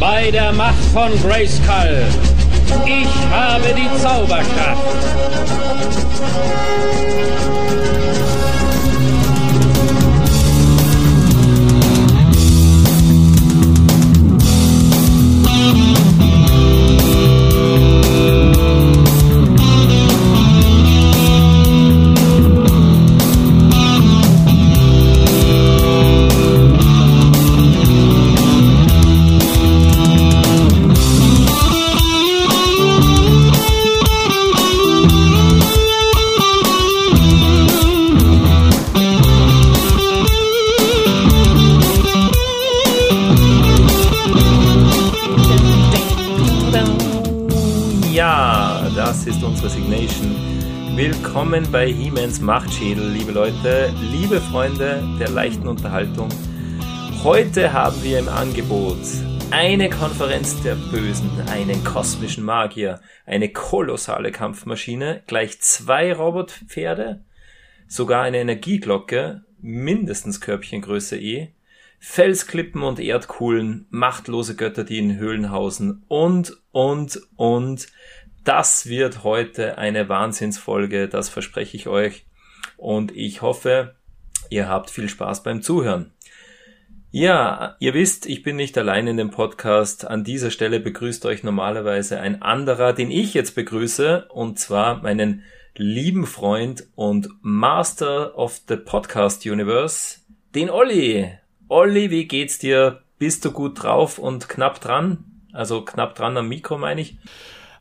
bei der Macht von Grayskull. Ich habe die Zauberkraft. Willkommen bei He-Mans Machtschädel, liebe Leute, liebe Freunde der leichten Unterhaltung. Heute haben wir im Angebot eine Konferenz der Bösen, einen kosmischen Magier, eine kolossale Kampfmaschine, gleich zwei Robotpferde, sogar eine Energieglocke, mindestens Körbchengröße E, Felsklippen und Erdkuhlen, machtlose Götter, die in Höhlen hausen und, und, und das wird heute eine Wahnsinnsfolge, das verspreche ich euch. Und ich hoffe, ihr habt viel Spaß beim Zuhören. Ja, ihr wisst, ich bin nicht allein in dem Podcast. An dieser Stelle begrüßt euch normalerweise ein anderer, den ich jetzt begrüße, und zwar meinen lieben Freund und Master of the Podcast Universe, den Olli. Olli, wie geht's dir? Bist du gut drauf und knapp dran? Also knapp dran am Mikro, meine ich.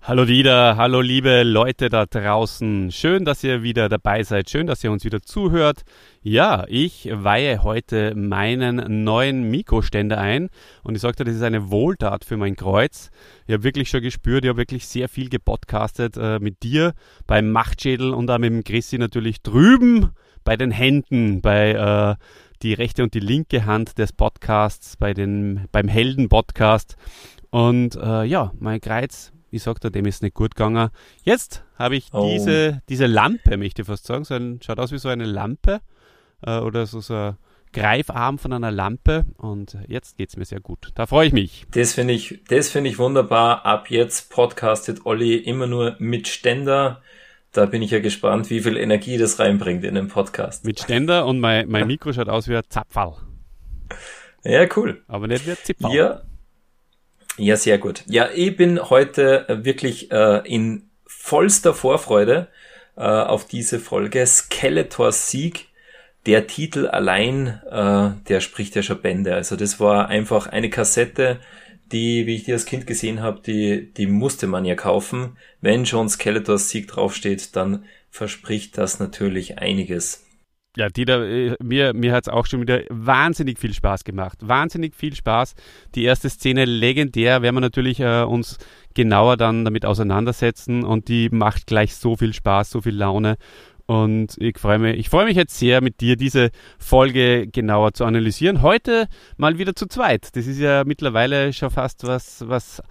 Hallo Dieter, hallo liebe Leute da draußen. Schön, dass ihr wieder dabei seid. Schön, dass ihr uns wieder zuhört. Ja, ich weihe heute meinen neuen Mikroständer ein und ich sagte, das ist eine Wohltat für mein Kreuz. Ich habe wirklich schon gespürt, ich habe wirklich sehr viel gepodcastet äh, mit dir beim Machtschädel und auch mit dem Chrissy natürlich drüben bei den Händen, bei äh, die rechte und die linke Hand des Podcasts, bei den, beim Helden-Podcast. Und äh, ja, mein Kreuz ich sagte, dem ist nicht gut gegangen. Jetzt habe ich oh. diese, diese Lampe, möchte ich fast sagen. So ein, schaut aus wie so eine Lampe äh, oder so, so ein Greifarm von einer Lampe und jetzt geht es mir sehr gut. Da freue ich mich. Das finde ich, das finde ich wunderbar. Ab jetzt podcastet Olli immer nur mit Ständer. Da bin ich ja gespannt, wie viel Energie das reinbringt in den Podcast. Mit Ständer und mein, mein Mikro schaut aus wie ein Zapfall. Ja, cool. Aber nicht wie ein Zipfall. Ja, ja, sehr gut. Ja, ich bin heute äh, wirklich äh, in vollster Vorfreude äh, auf diese Folge. Skeletors Sieg, der Titel allein, äh, der spricht ja schon Bände. Also das war einfach eine Kassette, die, wie ich die als Kind gesehen habe, die, die musste man ja kaufen. Wenn schon Skeletors Sieg draufsteht, dann verspricht das natürlich einiges. Ja, Dieter, äh, mir, mir hat es auch schon wieder wahnsinnig viel Spaß gemacht. Wahnsinnig viel Spaß. Die erste Szene legendär, werden wir natürlich äh, uns genauer dann damit auseinandersetzen und die macht gleich so viel Spaß, so viel Laune. Und ich freue mich, ich freue mich jetzt sehr, mit dir diese Folge genauer zu analysieren. Heute mal wieder zu zweit. Das ist ja mittlerweile schon fast was, was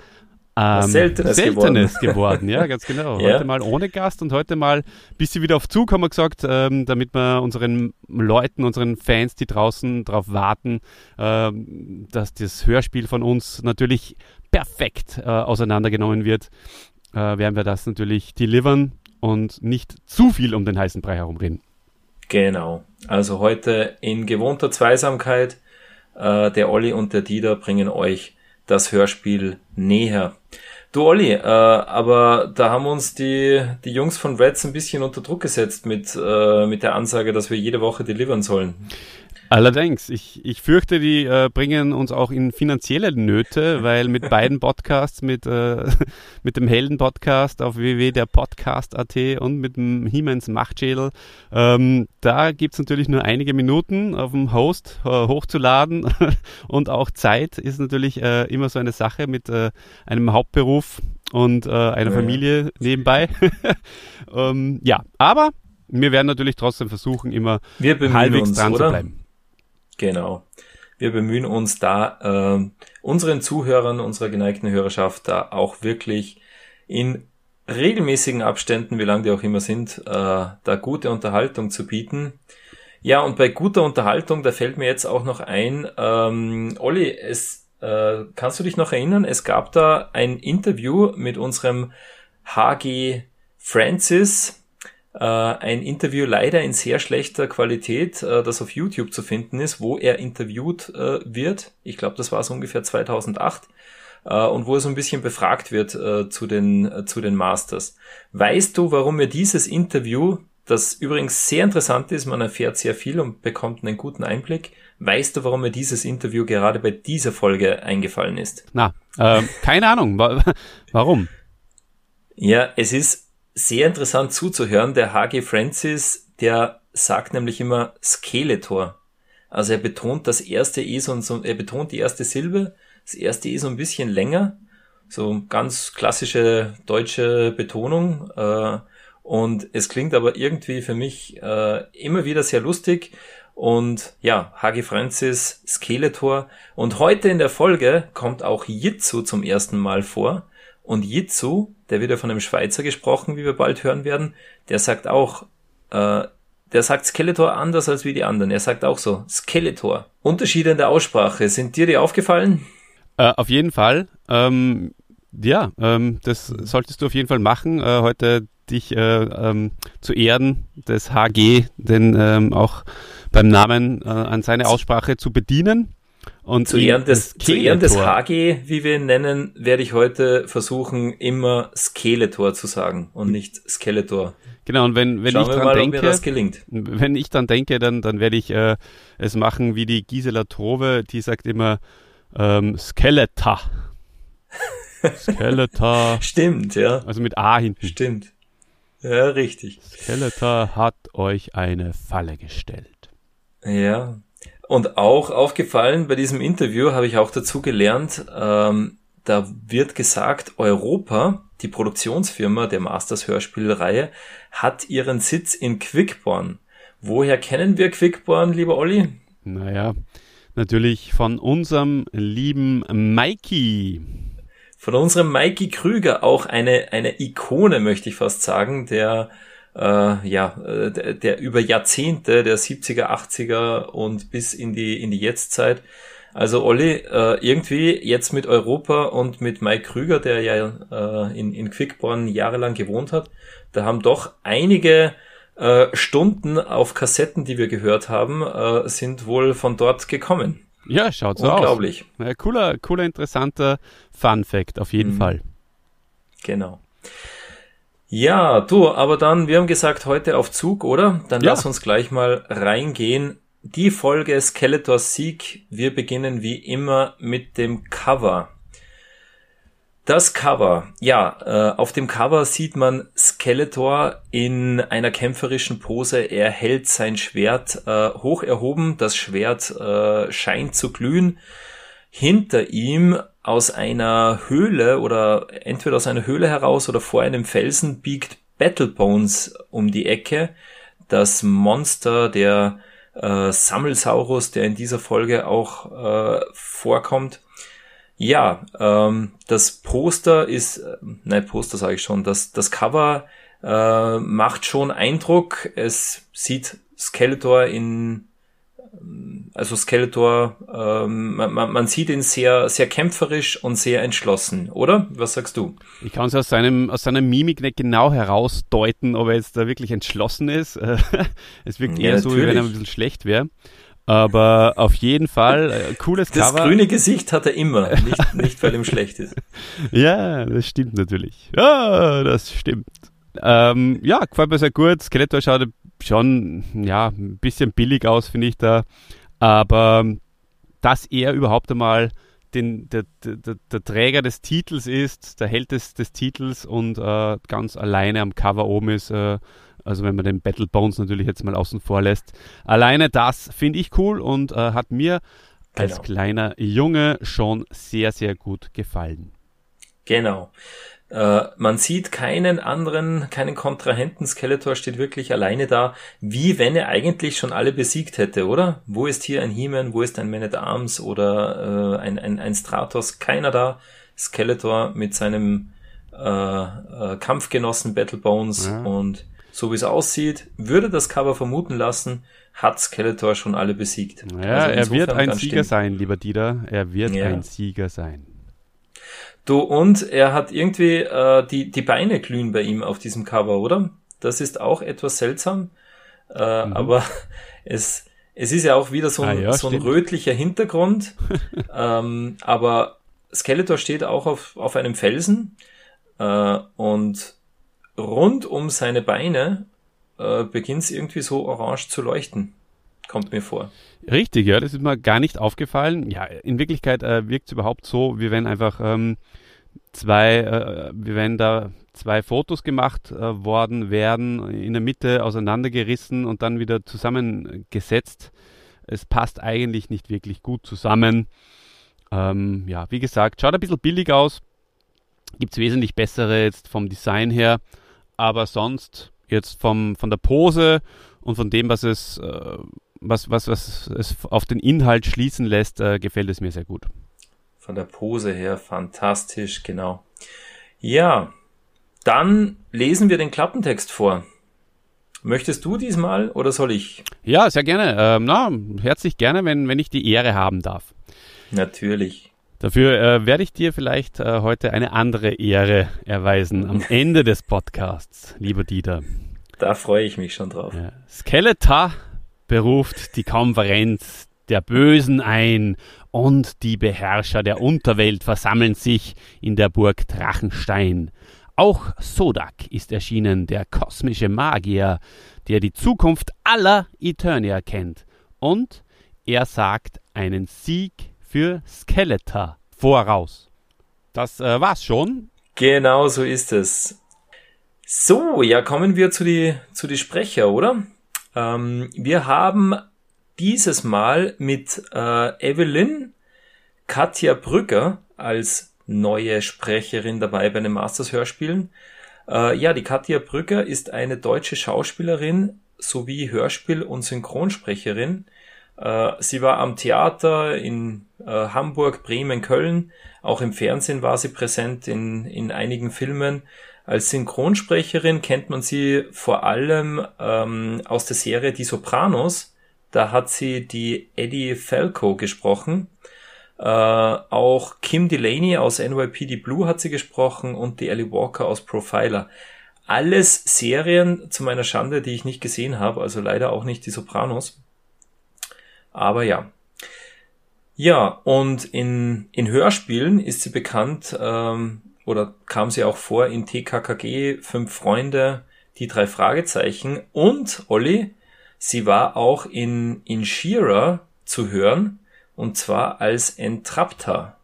ähm, Seltenes, Seltenes geworden. geworden. ja, ganz genau. ja. Heute mal ohne Gast und heute mal ein bisschen wieder auf Zug, haben wir gesagt, ähm, damit wir unseren Leuten, unseren Fans, die draußen darauf warten, ähm, dass das Hörspiel von uns natürlich perfekt äh, auseinandergenommen wird, äh, werden wir das natürlich delivern und nicht zu viel um den heißen Brei herumreden. Genau. Also heute in gewohnter Zweisamkeit, äh, der Olli und der Dieter bringen euch das Hörspiel näher. Du Olli, äh, aber da haben uns die, die Jungs von Reds ein bisschen unter Druck gesetzt mit, äh, mit der Ansage, dass wir jede Woche delivern sollen. Allerdings, ich, ich fürchte, die äh, bringen uns auch in finanzielle Nöte, weil mit beiden Podcasts, mit, äh, mit dem Helden-Podcast auf www.derpodcast.at und mit dem Hiemens Machtschädel, ähm, da gibt's natürlich nur einige Minuten auf dem Host äh, hochzuladen und auch Zeit ist natürlich äh, immer so eine Sache mit äh, einem Hauptberuf und äh, einer Familie nebenbei. ähm, ja, aber wir werden natürlich trotzdem versuchen, immer halbwegs uns, dran oder? zu bleiben. Genau. Wir bemühen uns da, äh, unseren Zuhörern, unserer geneigten Hörerschaft da auch wirklich in regelmäßigen Abständen, wie lang die auch immer sind, äh, da gute Unterhaltung zu bieten. Ja, und bei guter Unterhaltung, da fällt mir jetzt auch noch ein, ähm, Olli, es äh, kannst du dich noch erinnern? Es gab da ein Interview mit unserem HG Francis, ein Interview leider in sehr schlechter Qualität, äh, das auf YouTube zu finden ist, wo er interviewt äh, wird. Ich glaube, das war so ungefähr 2008 äh, und wo er so ein bisschen befragt wird äh, zu den äh, zu den Masters. Weißt du, warum er dieses Interview, das übrigens sehr interessant ist, man erfährt sehr viel und bekommt einen guten Einblick. Weißt du, warum mir dieses Interview gerade bei dieser Folge eingefallen ist? Na, äh, keine Ahnung. Warum? Ja, es ist sehr interessant zuzuhören. Der HG Francis, der sagt nämlich immer Skeletor. Also er betont das erste E so, er betont die erste Silbe, das erste E so ein bisschen länger. So ganz klassische deutsche Betonung. Äh, und es klingt aber irgendwie für mich äh, immer wieder sehr lustig. Und ja, Hagi Francis, Skeletor. Und heute in der Folge kommt auch Jitsu zum ersten Mal vor. Und Jitsu, der wird ja von einem Schweizer gesprochen, wie wir bald hören werden, der sagt auch, äh, der sagt Skeletor anders als wie die anderen. Er sagt auch so, Skeletor. Unterschiede in der Aussprache, sind dir die aufgefallen? Äh, auf jeden Fall. Ähm, ja, ähm, das solltest du auf jeden Fall machen. Äh, heute dich äh, ähm, zu Ehren des HG, denn ähm, auch beim Namen äh, an seine Aussprache zu bedienen. Und zu Ehren, des, zu Ehren des HG, wie wir ihn nennen, werde ich heute versuchen, immer Skeletor zu sagen und nicht Skeletor. Genau, und wenn, wenn Schauen ich dran mal, denke, wenn ich dann denke, dann, dann werde ich äh, es machen wie die Gisela Trove, die sagt immer ähm, Skeleta. Skeletor. Stimmt, ja. Also mit A hinten. Stimmt. Ja, richtig. Skeletor hat euch eine Falle gestellt. Ja. Und auch aufgefallen bei diesem Interview habe ich auch dazu gelernt, ähm, da wird gesagt, Europa, die Produktionsfirma der Masters Hörspielreihe, hat ihren Sitz in Quickborn. Woher kennen wir Quickborn, lieber Olli? Naja, natürlich von unserem lieben Mikey von unserem Mikey Krüger auch eine, eine Ikone, möchte ich fast sagen, der äh, ja, äh, der, der über Jahrzehnte, der 70er, 80er und bis in die, in die Jetztzeit. Also Olli, äh, irgendwie jetzt mit Europa und mit Mike Krüger, der ja äh, in, in Quickborn jahrelang gewohnt hat, da haben doch einige äh, Stunden auf Kassetten, die wir gehört haben, äh, sind wohl von dort gekommen. Ja, schaut so Unglaublich. aus. Unglaublich. Cooler, cooler, interessanter Fun Fact, auf jeden mhm. Fall. Genau. Ja, du, aber dann, wir haben gesagt, heute auf Zug, oder? Dann ja. lass uns gleich mal reingehen. Die Folge Skeletors Sieg. Wir beginnen wie immer mit dem Cover. Das Cover. Ja, äh, auf dem Cover sieht man Skeletor in einer kämpferischen Pose. Er hält sein Schwert äh, hoch erhoben. Das Schwert äh, scheint zu glühen. Hinter ihm aus einer Höhle oder entweder aus einer Höhle heraus oder vor einem Felsen biegt Battlebones um die Ecke. Das Monster, der äh, Sammelsaurus, der in dieser Folge auch äh, vorkommt. Ja, ähm, das Poster ist, äh, nein, Poster sage ich schon, das, das Cover äh, macht schon Eindruck. Es sieht Skeletor in, also Skeletor, ähm, man, man sieht ihn sehr, sehr kämpferisch und sehr entschlossen, oder? Was sagst du? Ich kann es aus seinem, aus seiner Mimik nicht genau herausdeuten, ob er jetzt da wirklich entschlossen ist. es wirkt eher ja, so, wie wenn er ein bisschen schlecht wäre. Aber auf jeden Fall, äh, cooles das Cover. Das grüne Gesicht hat er immer, nicht, nicht weil ihm schlecht ist. Ja, das stimmt natürlich. Ja, das stimmt. Ähm, ja, gefällt mir sehr gut. Skeletor schaut schon, ja, ein bisschen billig aus, finde ich da. Aber dass er überhaupt einmal den, der, der, der Träger des Titels ist, der Held des, des Titels und äh, ganz alleine am Cover oben ist, äh, also wenn man den Battle Bones natürlich jetzt mal außen vor lässt. Alleine das finde ich cool und äh, hat mir genau. als kleiner Junge schon sehr, sehr gut gefallen. Genau. Äh, man sieht keinen anderen, keinen Kontrahenten. Skeletor steht wirklich alleine da, wie wenn er eigentlich schon alle besiegt hätte, oder? Wo ist hier ein He-Man, wo ist ein Man at Arms oder äh, ein, ein, ein Stratos? Keiner da. Skeletor mit seinem äh, äh, Kampfgenossen Battle Bones ja. und so wie es aussieht, würde das Cover vermuten lassen, hat Skeletor schon alle besiegt. Ja, also er wird ein Sieger stimmt. sein, lieber Dieter. Er wird ja. ein Sieger sein. Du, und er hat irgendwie äh, die, die Beine glühen bei ihm auf diesem Cover, oder? Das ist auch etwas seltsam. Äh, mhm. Aber es, es ist ja auch wieder so ein, ah, ja, so ein rötlicher Hintergrund. ähm, aber Skeletor steht auch auf, auf einem Felsen äh, und rund um seine Beine äh, beginnt es irgendwie so orange zu leuchten. Kommt mir vor. Richtig, ja, das ist mir gar nicht aufgefallen. Ja, in Wirklichkeit äh, wirkt es überhaupt so, wie wenn einfach ähm, zwei, äh, wie wenn da zwei Fotos gemacht äh, worden wären, in der Mitte auseinandergerissen und dann wieder zusammengesetzt. Es passt eigentlich nicht wirklich gut zusammen. Ähm, ja, wie gesagt, schaut ein bisschen billig aus. Gibt es wesentlich bessere jetzt vom Design her. Aber sonst jetzt vom, von der Pose und von dem, was es, äh, was, was, was es auf den Inhalt schließen lässt, äh, gefällt es mir sehr gut. Von der Pose her fantastisch, genau. Ja, dann lesen wir den Klappentext vor. Möchtest du diesmal oder soll ich? Ja, sehr gerne. Ähm, na, herzlich gerne, wenn, wenn ich die Ehre haben darf. Natürlich. Dafür äh, werde ich dir vielleicht äh, heute eine andere Ehre erweisen am Ende des Podcasts, lieber Dieter. Da freue ich mich schon drauf. Ja. Skeletor beruft die Konferenz der Bösen ein und die Beherrscher der Unterwelt versammeln sich in der Burg Drachenstein. Auch Sodak ist erschienen, der kosmische Magier, der die Zukunft aller Eternia kennt. Und er sagt einen Sieg für Skeletor voraus. Das äh, war's schon. Genau so ist es. So, ja, kommen wir zu die, zu die Sprecher, oder? Ähm, wir haben dieses Mal mit äh, Evelyn Katja Brügger als neue Sprecherin dabei bei den Masters Hörspielen. Äh, ja, die Katja Brügger ist eine deutsche Schauspielerin sowie Hörspiel- und Synchronsprecherin. Äh, sie war am Theater in äh, Hamburg, Bremen, Köln. Auch im Fernsehen war sie präsent in, in einigen Filmen. Als Synchronsprecherin kennt man sie vor allem ähm, aus der Serie Die Sopranos. Da hat sie die Eddie Falco gesprochen. Äh, auch Kim Delaney aus NYPD Blue hat sie gesprochen und die Ellie Walker aus Profiler. Alles Serien zu meiner Schande, die ich nicht gesehen habe, also leider auch nicht die Sopranos. Aber ja. Ja, und in, in Hörspielen ist sie bekannt, ähm, oder kam sie auch vor in TKKG, Fünf Freunde, die drei Fragezeichen und, Olli, sie war auch in, in Shearer zu hören, und zwar als Entrapta.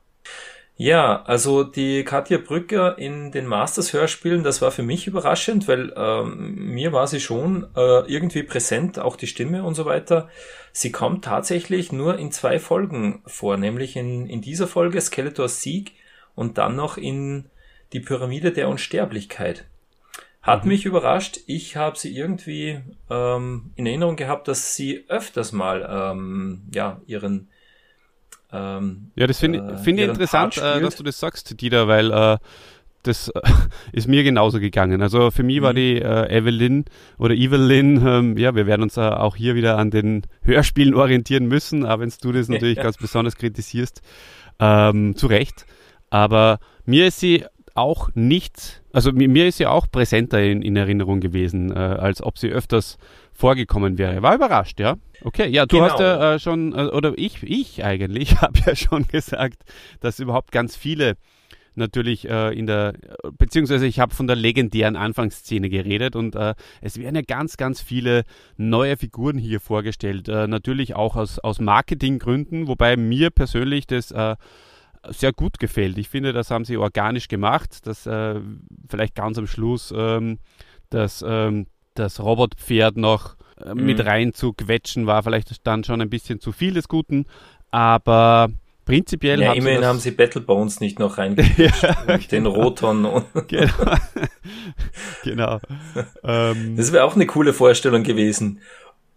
Ja, also die Katja Brücker in den Masters-Hörspielen, das war für mich überraschend, weil ähm, mir war sie schon äh, irgendwie präsent, auch die Stimme und so weiter. Sie kommt tatsächlich nur in zwei Folgen vor, nämlich in, in dieser Folge Skeletors Sieg und dann noch in die Pyramide der Unsterblichkeit. Hat mhm. mich überrascht. Ich habe sie irgendwie ähm, in Erinnerung gehabt, dass sie öfters mal ähm, ja ihren ähm, ja, das finde äh, find ich interessant, äh, dass du das sagst, Dieter, weil äh, das ist mir genauso gegangen. Also für mich mhm. war die äh, Evelyn oder Evelyn, ähm, ja, wir werden uns äh, auch hier wieder an den Hörspielen orientieren müssen, aber wenn du das natürlich ja. ganz besonders kritisierst, ähm, zu Recht. Aber mir ist sie auch nicht, also mir ist sie auch präsenter in, in Erinnerung gewesen, äh, als ob sie öfters vorgekommen wäre. War überrascht, ja. Okay, ja, du genau. hast ja äh, schon, äh, oder ich, ich eigentlich, habe ja schon gesagt, dass überhaupt ganz viele natürlich äh, in der, beziehungsweise ich habe von der legendären Anfangsszene geredet und äh, es werden ja ganz, ganz viele neue Figuren hier vorgestellt. Äh, natürlich auch aus, aus Marketinggründen, wobei mir persönlich das äh, sehr gut gefällt. Ich finde, das haben sie organisch gemacht, dass äh, vielleicht ganz am Schluss ähm, das, ähm, das Robotpferd noch äh, mhm. mit rein zu quetschen war vielleicht dann schon ein bisschen zu viel des Guten, aber prinzipiell ja, immerhin sie haben sie Battle Bones nicht noch reingequetscht ja, den genau. Roton und genau, genau. Ähm, das wäre auch eine coole Vorstellung gewesen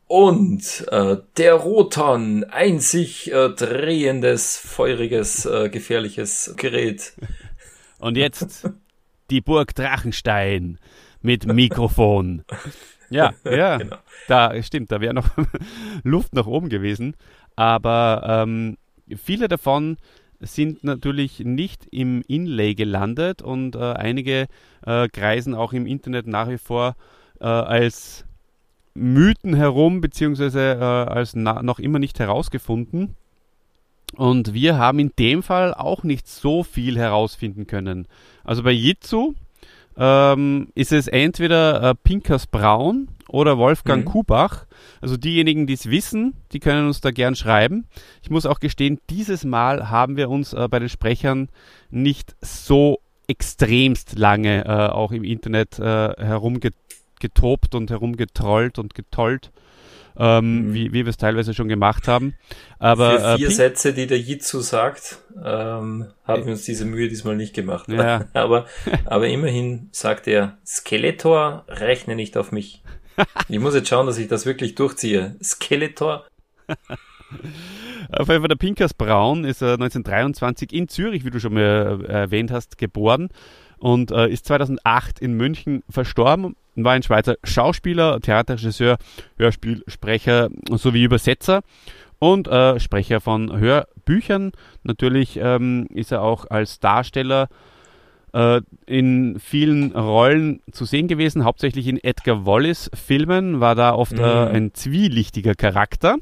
und äh, der Roton, ein sich äh, drehendes, feuriges, äh, gefährliches Gerät. Und jetzt die Burg Drachenstein mit Mikrofon. Ja, ja, genau. da stimmt, da wäre noch Luft nach oben gewesen. Aber ähm, viele davon sind natürlich nicht im Inlay gelandet und äh, einige äh, kreisen auch im Internet nach wie vor äh, als Mythen herum, beziehungsweise äh, als noch immer nicht herausgefunden. Und wir haben in dem Fall auch nicht so viel herausfinden können. Also bei Jitsu ähm, ist es entweder äh, Pinkers Braun oder Wolfgang mhm. Kubach. Also diejenigen, die es wissen, die können uns da gern schreiben. Ich muss auch gestehen, dieses Mal haben wir uns äh, bei den Sprechern nicht so extremst lange äh, auch im Internet äh, herumgetobt und herumgetrollt und getollt ähm, mhm. wie, wie wir es teilweise schon gemacht haben. Aber, Für vier äh, Sätze, die der Jitsu sagt, ähm, haben wir uns diese Mühe diesmal nicht gemacht. Ja. aber, aber immerhin sagt er, Skeletor, rechne nicht auf mich. Ich muss jetzt schauen, dass ich das wirklich durchziehe. Skeletor. Auf jeden Fall der Pinkers Braun ist äh, 1923 in Zürich, wie du schon mal äh, erwähnt hast, geboren und äh, ist 2008 in München verstorben war ein Schweizer Schauspieler, Theaterregisseur, Hörspielsprecher sowie Übersetzer und äh, Sprecher von Hörbüchern. Natürlich ähm, ist er auch als Darsteller äh, in vielen Rollen zu sehen gewesen, hauptsächlich in Edgar Wallace Filmen, war da oft äh, mhm. äh, ein zwielichtiger Charakter.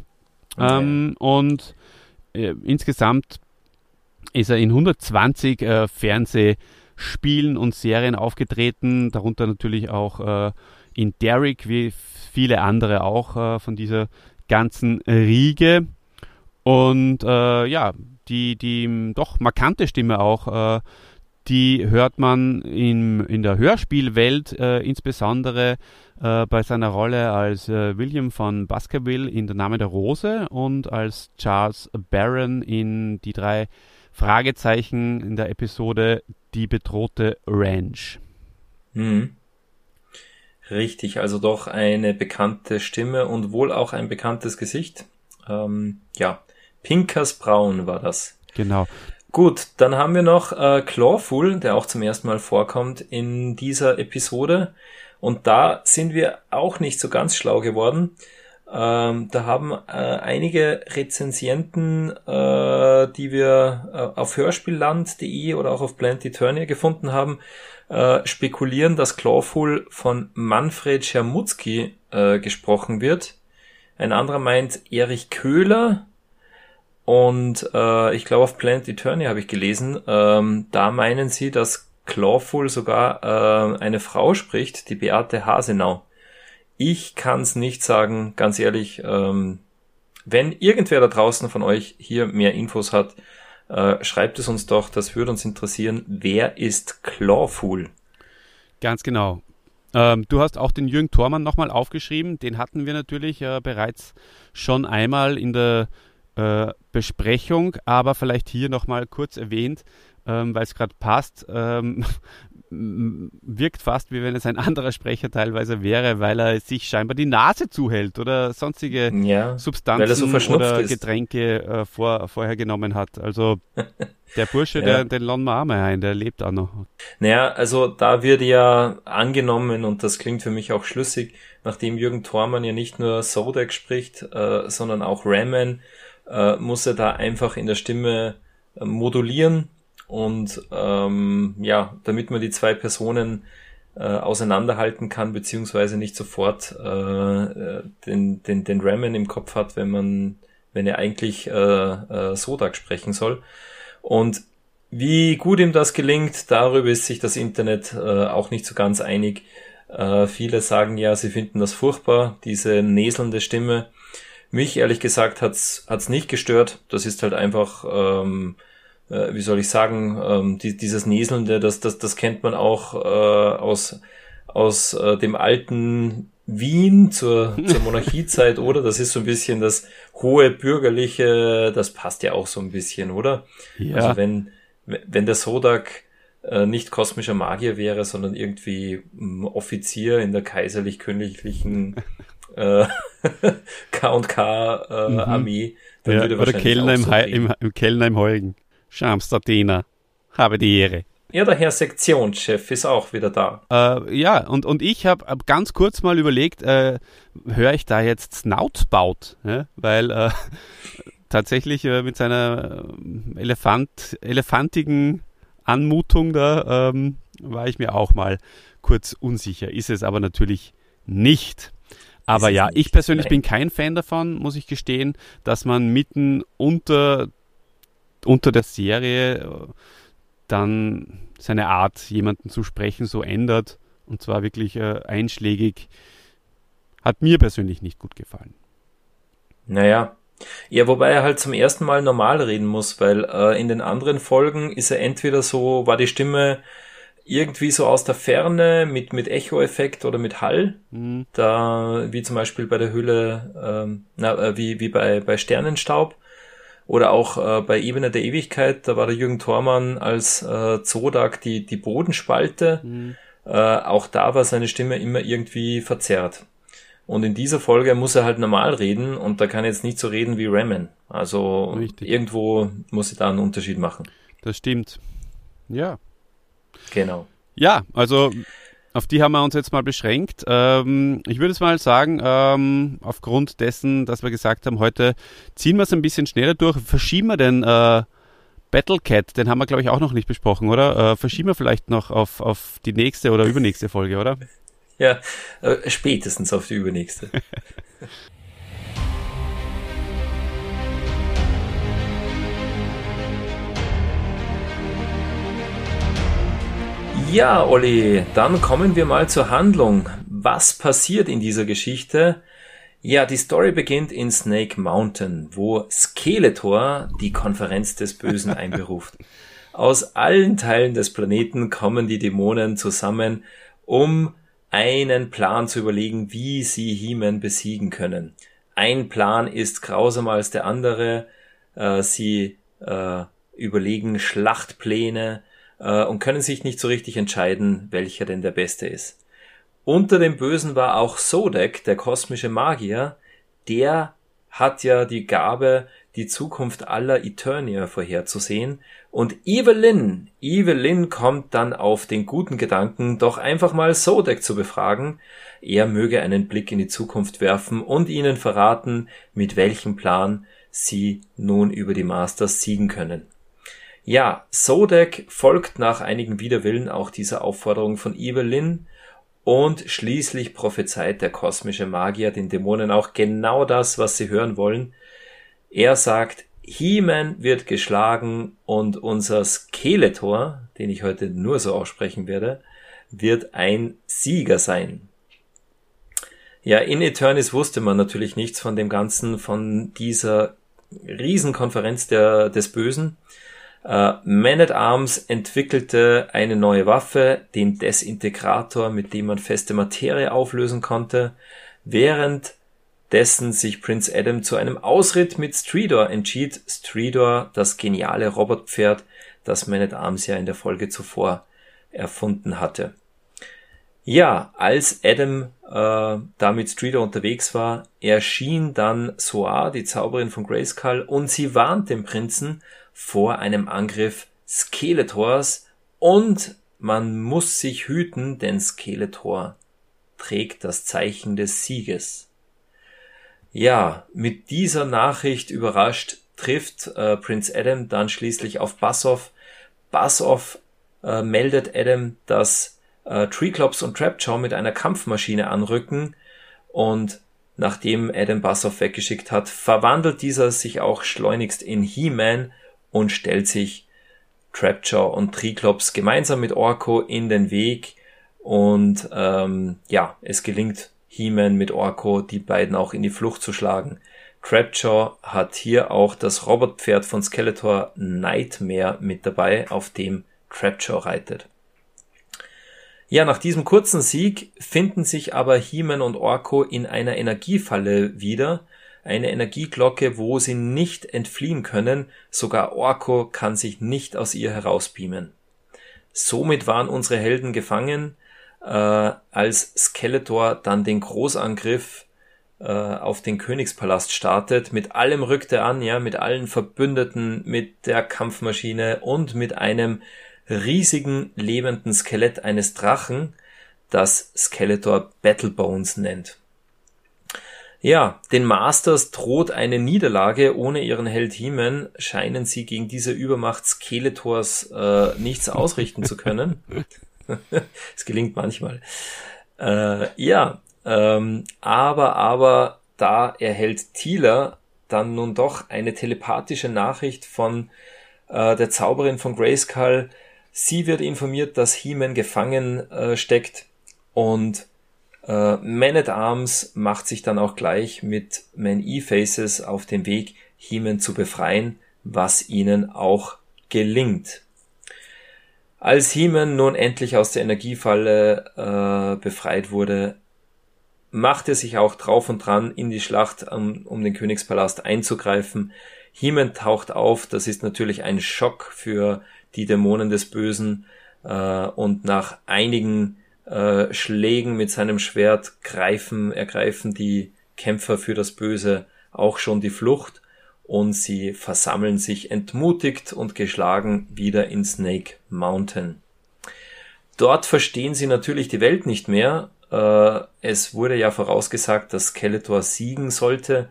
Okay. Ähm, und äh, insgesamt ist er in 120 äh, Fernseh- Spielen und Serien aufgetreten, darunter natürlich auch äh, in Derrick, wie viele andere auch äh, von dieser ganzen Riege. Und äh, ja, die, die doch markante Stimme auch, äh, die hört man in, in der Hörspielwelt, äh, insbesondere äh, bei seiner Rolle als William von Baskerville in Der Name der Rose und als Charles Barron in die drei Fragezeichen in der Episode Die bedrohte Ranch. Hm. Richtig, also doch eine bekannte Stimme und wohl auch ein bekanntes Gesicht. Ähm, ja, Pinkers Braun war das. Genau. Gut, dann haben wir noch äh, Clawful, der auch zum ersten Mal vorkommt in dieser Episode. Und da sind wir auch nicht so ganz schlau geworden. Ähm, da haben äh, einige Rezensienten, äh, die wir äh, auf hörspielland.de oder auch auf Plenty Turnier gefunden haben, äh, spekulieren, dass Clawful von Manfred Schermutzki äh, gesprochen wird. Ein anderer meint Erich Köhler. Und äh, ich glaube, auf Planet Eternia habe ich gelesen, ähm, da meinen sie, dass Clawful sogar eine Frau spricht, die Beate Hasenau. Ich kann es nicht sagen, ganz ehrlich. Ähm, wenn irgendwer da draußen von euch hier mehr Infos hat, äh, schreibt es uns doch. Das würde uns interessieren. Wer ist Clawful? Ganz genau. Ähm, du hast auch den Jürgen Thormann nochmal aufgeschrieben. Den hatten wir natürlich äh, bereits schon einmal in der äh, Besprechung, aber vielleicht hier nochmal kurz erwähnt, ähm, weil es gerade passt. Ähm, wirkt fast, wie wenn es ein anderer Sprecher teilweise wäre, weil er sich scheinbar die Nase zuhält oder sonstige ja, Substanzen so oder ist. Getränke äh, vor, vorher genommen hat. Also der Bursche, ja. der, den mal ein, der lebt auch noch. Naja, also da wird ja angenommen, und das klingt für mich auch schlüssig, nachdem Jürgen Thormann ja nicht nur Sodek spricht, äh, sondern auch Ramen, äh, muss er da einfach in der Stimme äh, modulieren und ähm, ja, damit man die zwei Personen äh, auseinanderhalten kann, beziehungsweise nicht sofort äh, den, den, den Ramen im Kopf hat, wenn man, wenn er eigentlich äh, äh, Sodak sprechen soll. Und wie gut ihm das gelingt, darüber ist sich das Internet äh, auch nicht so ganz einig. Äh, viele sagen ja, sie finden das furchtbar, diese näselnde Stimme. Mich ehrlich gesagt hat's hat's nicht gestört. Das ist halt einfach ähm, äh, wie soll ich sagen, ähm, die, dieses Näselnde, das, das, das kennt man auch äh, aus, aus äh, dem alten Wien zur, zur Monarchiezeit, oder? Das ist so ein bisschen das hohe bürgerliche, das passt ja auch so ein bisschen, oder? Ja. Also wenn, wenn der Sodak äh, nicht kosmischer Magier wäre, sondern irgendwie ähm, Offizier in der kaiserlich-königlichen äh, K&K äh, mhm. Armee, dann ja, würde wahrscheinlich oder Kellner im, so im, im Kellner im Heugen. Schamster Dina, habe die Ehre. Ja, der Herr Sektionschef ist auch wieder da. Äh, ja, und, und ich habe hab ganz kurz mal überlegt, äh, höre ich da jetzt Snoutbaut? Ja? Weil äh, tatsächlich äh, mit seiner äh, Elefant, elefantigen Anmutung da ähm, war ich mir auch mal kurz unsicher. Ist es aber natürlich nicht. Aber ja, ich persönlich bin kein Fan davon, muss ich gestehen, dass man mitten unter, unter der Serie äh, dann seine Art, jemanden zu sprechen, so ändert. Und zwar wirklich äh, einschlägig. Hat mir persönlich nicht gut gefallen. Naja. Ja, wobei er halt zum ersten Mal normal reden muss, weil äh, in den anderen Folgen ist er entweder so, war die Stimme irgendwie so aus der Ferne mit, mit Echo-Effekt oder mit Hall. Mhm. Da, wie zum Beispiel bei der Hülle, ähm, na, äh, wie, wie bei, bei Sternenstaub. Oder auch äh, bei Ebene der Ewigkeit, da war der Jürgen Thormann als äh, Zodak die, die Bodenspalte. Mhm. Äh, auch da war seine Stimme immer irgendwie verzerrt. Und in dieser Folge muss er halt normal reden und da kann er jetzt nicht so reden wie Ramen. Also Richtig. irgendwo muss er da einen Unterschied machen. Das stimmt. Ja. Genau. Ja, also auf die haben wir uns jetzt mal beschränkt. Ähm, ich würde es mal sagen, ähm, aufgrund dessen, dass wir gesagt haben, heute ziehen wir es ein bisschen schneller durch. Verschieben wir den äh, Battle Cat, den haben wir, glaube ich, auch noch nicht besprochen, oder? Äh, verschieben wir vielleicht noch auf, auf die nächste oder übernächste Folge, oder? Ja, äh, spätestens auf die übernächste. Ja, Olli, dann kommen wir mal zur Handlung. Was passiert in dieser Geschichte? Ja, die Story beginnt in Snake Mountain, wo Skeletor die Konferenz des Bösen einberuft. Aus allen Teilen des Planeten kommen die Dämonen zusammen, um einen Plan zu überlegen, wie sie He-Man besiegen können. Ein Plan ist grausamer als der andere. Äh, sie äh, überlegen Schlachtpläne, äh, und können sich nicht so richtig entscheiden, welcher denn der beste ist. Unter dem Bösen war auch Sodek, der kosmische Magier, der hat ja die Gabe, die Zukunft aller Eternia vorherzusehen. Und Evelyn, Evelyn kommt dann auf den guten Gedanken, doch einfach mal Sodek zu befragen. Er möge einen Blick in die Zukunft werfen und ihnen verraten, mit welchem Plan sie nun über die Masters siegen können. Ja, Sodek folgt nach einigen Widerwillen auch dieser Aufforderung von Evelyn und schließlich prophezeit der kosmische Magier den Dämonen auch genau das, was sie hören wollen. Er sagt, He-Man wird geschlagen und unser Skeletor, den ich heute nur so aussprechen werde, wird ein Sieger sein. Ja, in Eternis wusste man natürlich nichts von dem Ganzen, von dieser Riesenkonferenz der, des Bösen. Äh, Man at Arms entwickelte eine neue Waffe, den Desintegrator, mit dem man feste Materie auflösen konnte, währenddessen sich Prince Adam zu einem Ausritt mit Stridor entschied. Stridor, das geniale Robotpferd, das Man at Arms ja in der Folge zuvor erfunden hatte. Ja, als Adam äh, da mit Streeter unterwegs war, erschien dann Soar, die Zauberin von Grayskull, und sie warnt den Prinzen vor einem Angriff Skeletors und man muss sich hüten, denn Skeletor trägt das Zeichen des Sieges. Ja, mit dieser Nachricht überrascht trifft äh, Prince Adam dann schließlich auf Bassoff. Bassoff äh, meldet Adam, dass äh, Treeclops und Trapjaw mit einer Kampfmaschine anrücken und nachdem Adam Bassoff weggeschickt hat, verwandelt dieser sich auch schleunigst in He-Man und stellt sich Trapjaw und Triclops gemeinsam mit Orko in den Weg und ähm, ja, es gelingt He-Man mit Orko, die beiden auch in die Flucht zu schlagen. Trapjaw hat hier auch das Robotpferd von Skeletor Nightmare mit dabei, auf dem Trapjaw reitet. Ja, nach diesem kurzen Sieg finden sich aber He-Man und Orko in einer Energiefalle wieder, eine Energieglocke, wo sie nicht entfliehen können, sogar Orko kann sich nicht aus ihr herausbeamen. Somit waren unsere Helden gefangen, äh, als Skeletor dann den Großangriff äh, auf den Königspalast startet. Mit allem rückt er an, ja, mit allen Verbündeten, mit der Kampfmaschine und mit einem riesigen lebenden Skelett eines Drachen, das Skeletor Battlebones nennt. Ja, den Masters droht eine Niederlage. Ohne ihren Held He-Man scheinen sie gegen diese Übermacht Skeletors äh, nichts ausrichten zu können. Es gelingt manchmal. Äh, ja, ähm, aber, aber da erhält Thieler dann nun doch eine telepathische Nachricht von äh, der Zauberin von Grayskull. Sie wird informiert, dass He-Man gefangen äh, steckt und äh, Man at Arms macht sich dann auch gleich mit Man E-Faces auf den Weg, He-Man zu befreien, was ihnen auch gelingt. Als He-Man nun endlich aus der Energiefalle äh, befreit wurde, macht er sich auch drauf und dran, in die Schlacht um, um den Königspalast einzugreifen. He-Man taucht auf, das ist natürlich ein Schock für die Dämonen des Bösen äh, und nach einigen äh, Schlägen mit seinem Schwert greifen, ergreifen die Kämpfer für das Böse auch schon die Flucht und sie versammeln sich entmutigt und geschlagen wieder in Snake Mountain. Dort verstehen sie natürlich die Welt nicht mehr äh, es wurde ja vorausgesagt, dass Skeletor siegen sollte.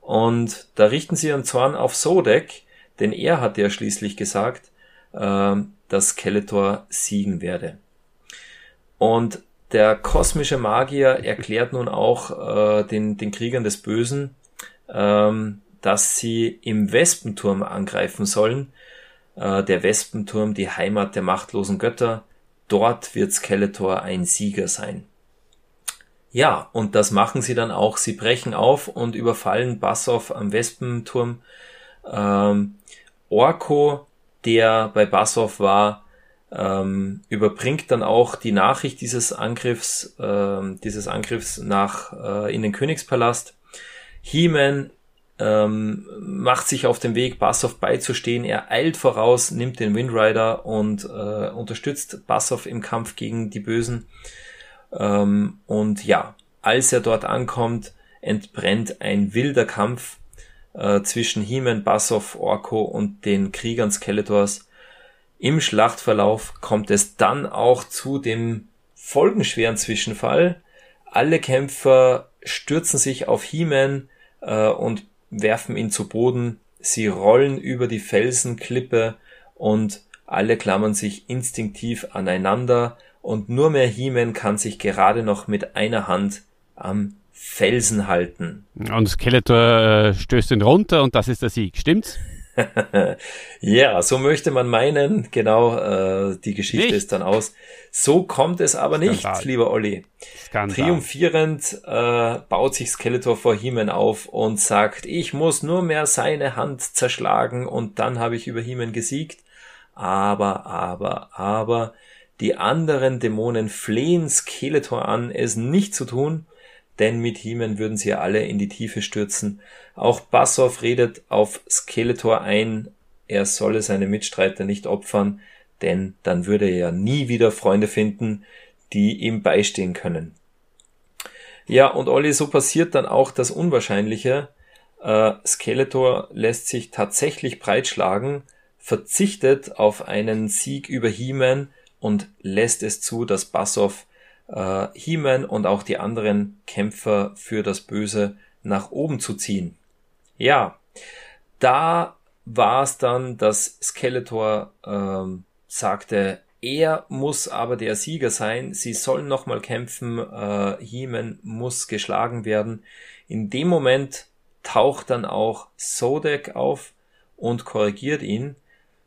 Und da richten sie ihren Zorn auf Sodek, denn er hat ja schließlich gesagt, äh, dass Skeletor siegen werde. Und der kosmische Magier erklärt nun auch äh, den, den Kriegern des Bösen, ähm, dass sie im Wespenturm angreifen sollen. Äh, der Wespenturm, die Heimat der machtlosen Götter. Dort wird Skeletor ein Sieger sein. Ja, und das machen sie dann auch. Sie brechen auf und überfallen Bassoff am Wespenturm. Ähm, Orko, der bei Bassoff war, ähm, überbringt dann auch die Nachricht dieses Angriffs, äh, dieses Angriffs nach äh, in den Königspalast. He-Man ähm, macht sich auf den Weg, Bassoff beizustehen. Er eilt voraus, nimmt den Windrider und äh, unterstützt Bassoff im Kampf gegen die Bösen. Ähm, und ja, als er dort ankommt, entbrennt ein wilder Kampf äh, zwischen He-Man, Bassoff, Orko und den Kriegern Skeletors. Im Schlachtverlauf kommt es dann auch zu dem folgenschweren Zwischenfall. Alle Kämpfer stürzen sich auf He-Man äh, und werfen ihn zu Boden. Sie rollen über die Felsenklippe und alle klammern sich instinktiv aneinander und nur mehr He-Man kann sich gerade noch mit einer Hand am Felsen halten. Und Skeletor äh, stößt ihn runter und das ist der Sieg, stimmt's? ja, so möchte man meinen. Genau, äh, die Geschichte nicht. ist dann aus. So kommt es aber nicht, Skandal. lieber Olli. Skandal. Triumphierend äh, baut sich Skeletor vor He-Man auf und sagt, ich muss nur mehr seine Hand zerschlagen und dann habe ich über He-Man gesiegt. Aber, aber, aber, die anderen Dämonen flehen Skeletor an, es nicht zu tun, denn mit He-Man würden sie alle in die Tiefe stürzen. Auch Bassoff redet auf Skeletor ein, er solle seine Mitstreiter nicht opfern, denn dann würde er ja nie wieder Freunde finden, die ihm beistehen können. Ja, und Olli, so passiert dann auch das Unwahrscheinliche. Äh, Skeletor lässt sich tatsächlich breitschlagen, verzichtet auf einen Sieg über He-Man und lässt es zu, dass Bassoff äh, He-Man und auch die anderen Kämpfer für das Böse nach oben zu ziehen. Ja, da war es dann, dass Skeletor ähm, sagte, er muss aber der Sieger sein, sie sollen nochmal kämpfen, äh, He-Man muss geschlagen werden. In dem Moment taucht dann auch Sodek auf und korrigiert ihn.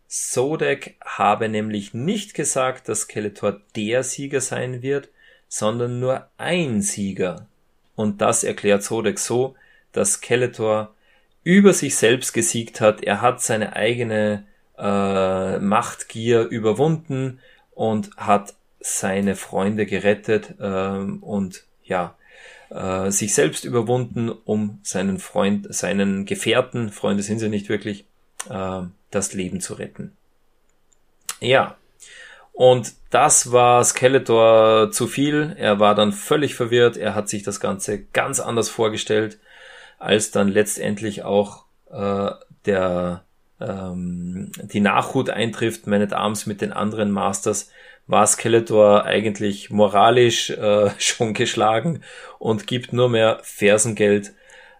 Sodek habe nämlich nicht gesagt, dass Skeletor der Sieger sein wird, sondern nur ein Sieger. Und das erklärt Sodek so, dass Skeletor über sich selbst gesiegt hat. Er hat seine eigene äh, Machtgier überwunden und hat seine Freunde gerettet ähm, und ja äh, sich selbst überwunden, um seinen Freund, seinen Gefährten, Freunde sind sie nicht wirklich, äh, das Leben zu retten. Ja, Und das war Skeletor zu viel. Er war dann völlig verwirrt. Er hat sich das Ganze ganz anders vorgestellt, als dann letztendlich auch äh, der ähm, die Nachhut eintrifft, Man at Arms mit den anderen Masters, war Skeletor eigentlich moralisch äh, schon geschlagen und gibt nur mehr Fersengeld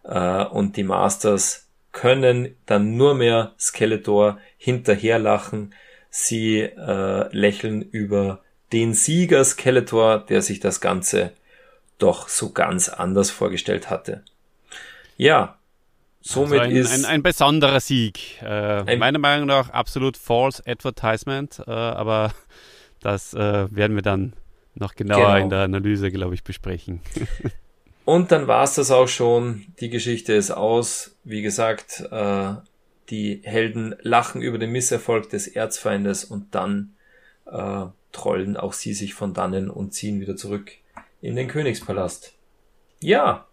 äh, und die Masters können dann nur mehr Skeletor hinterherlachen. Sie äh, lächeln über den Sieger Skeletor, der sich das Ganze doch so ganz anders vorgestellt hatte. Ja, somit also ein, ist ein, ein besonderer Sieg. Äh, meiner Meinung nach absolut false Advertisement, äh, aber das äh, werden wir dann noch genauer genau. in der Analyse, glaube ich, besprechen. Und dann war es das auch schon. Die Geschichte ist aus. Wie gesagt, äh, die Helden lachen über den Misserfolg des Erzfeindes und dann äh, trollen auch sie sich von dannen und ziehen wieder zurück in den Königspalast. Ja,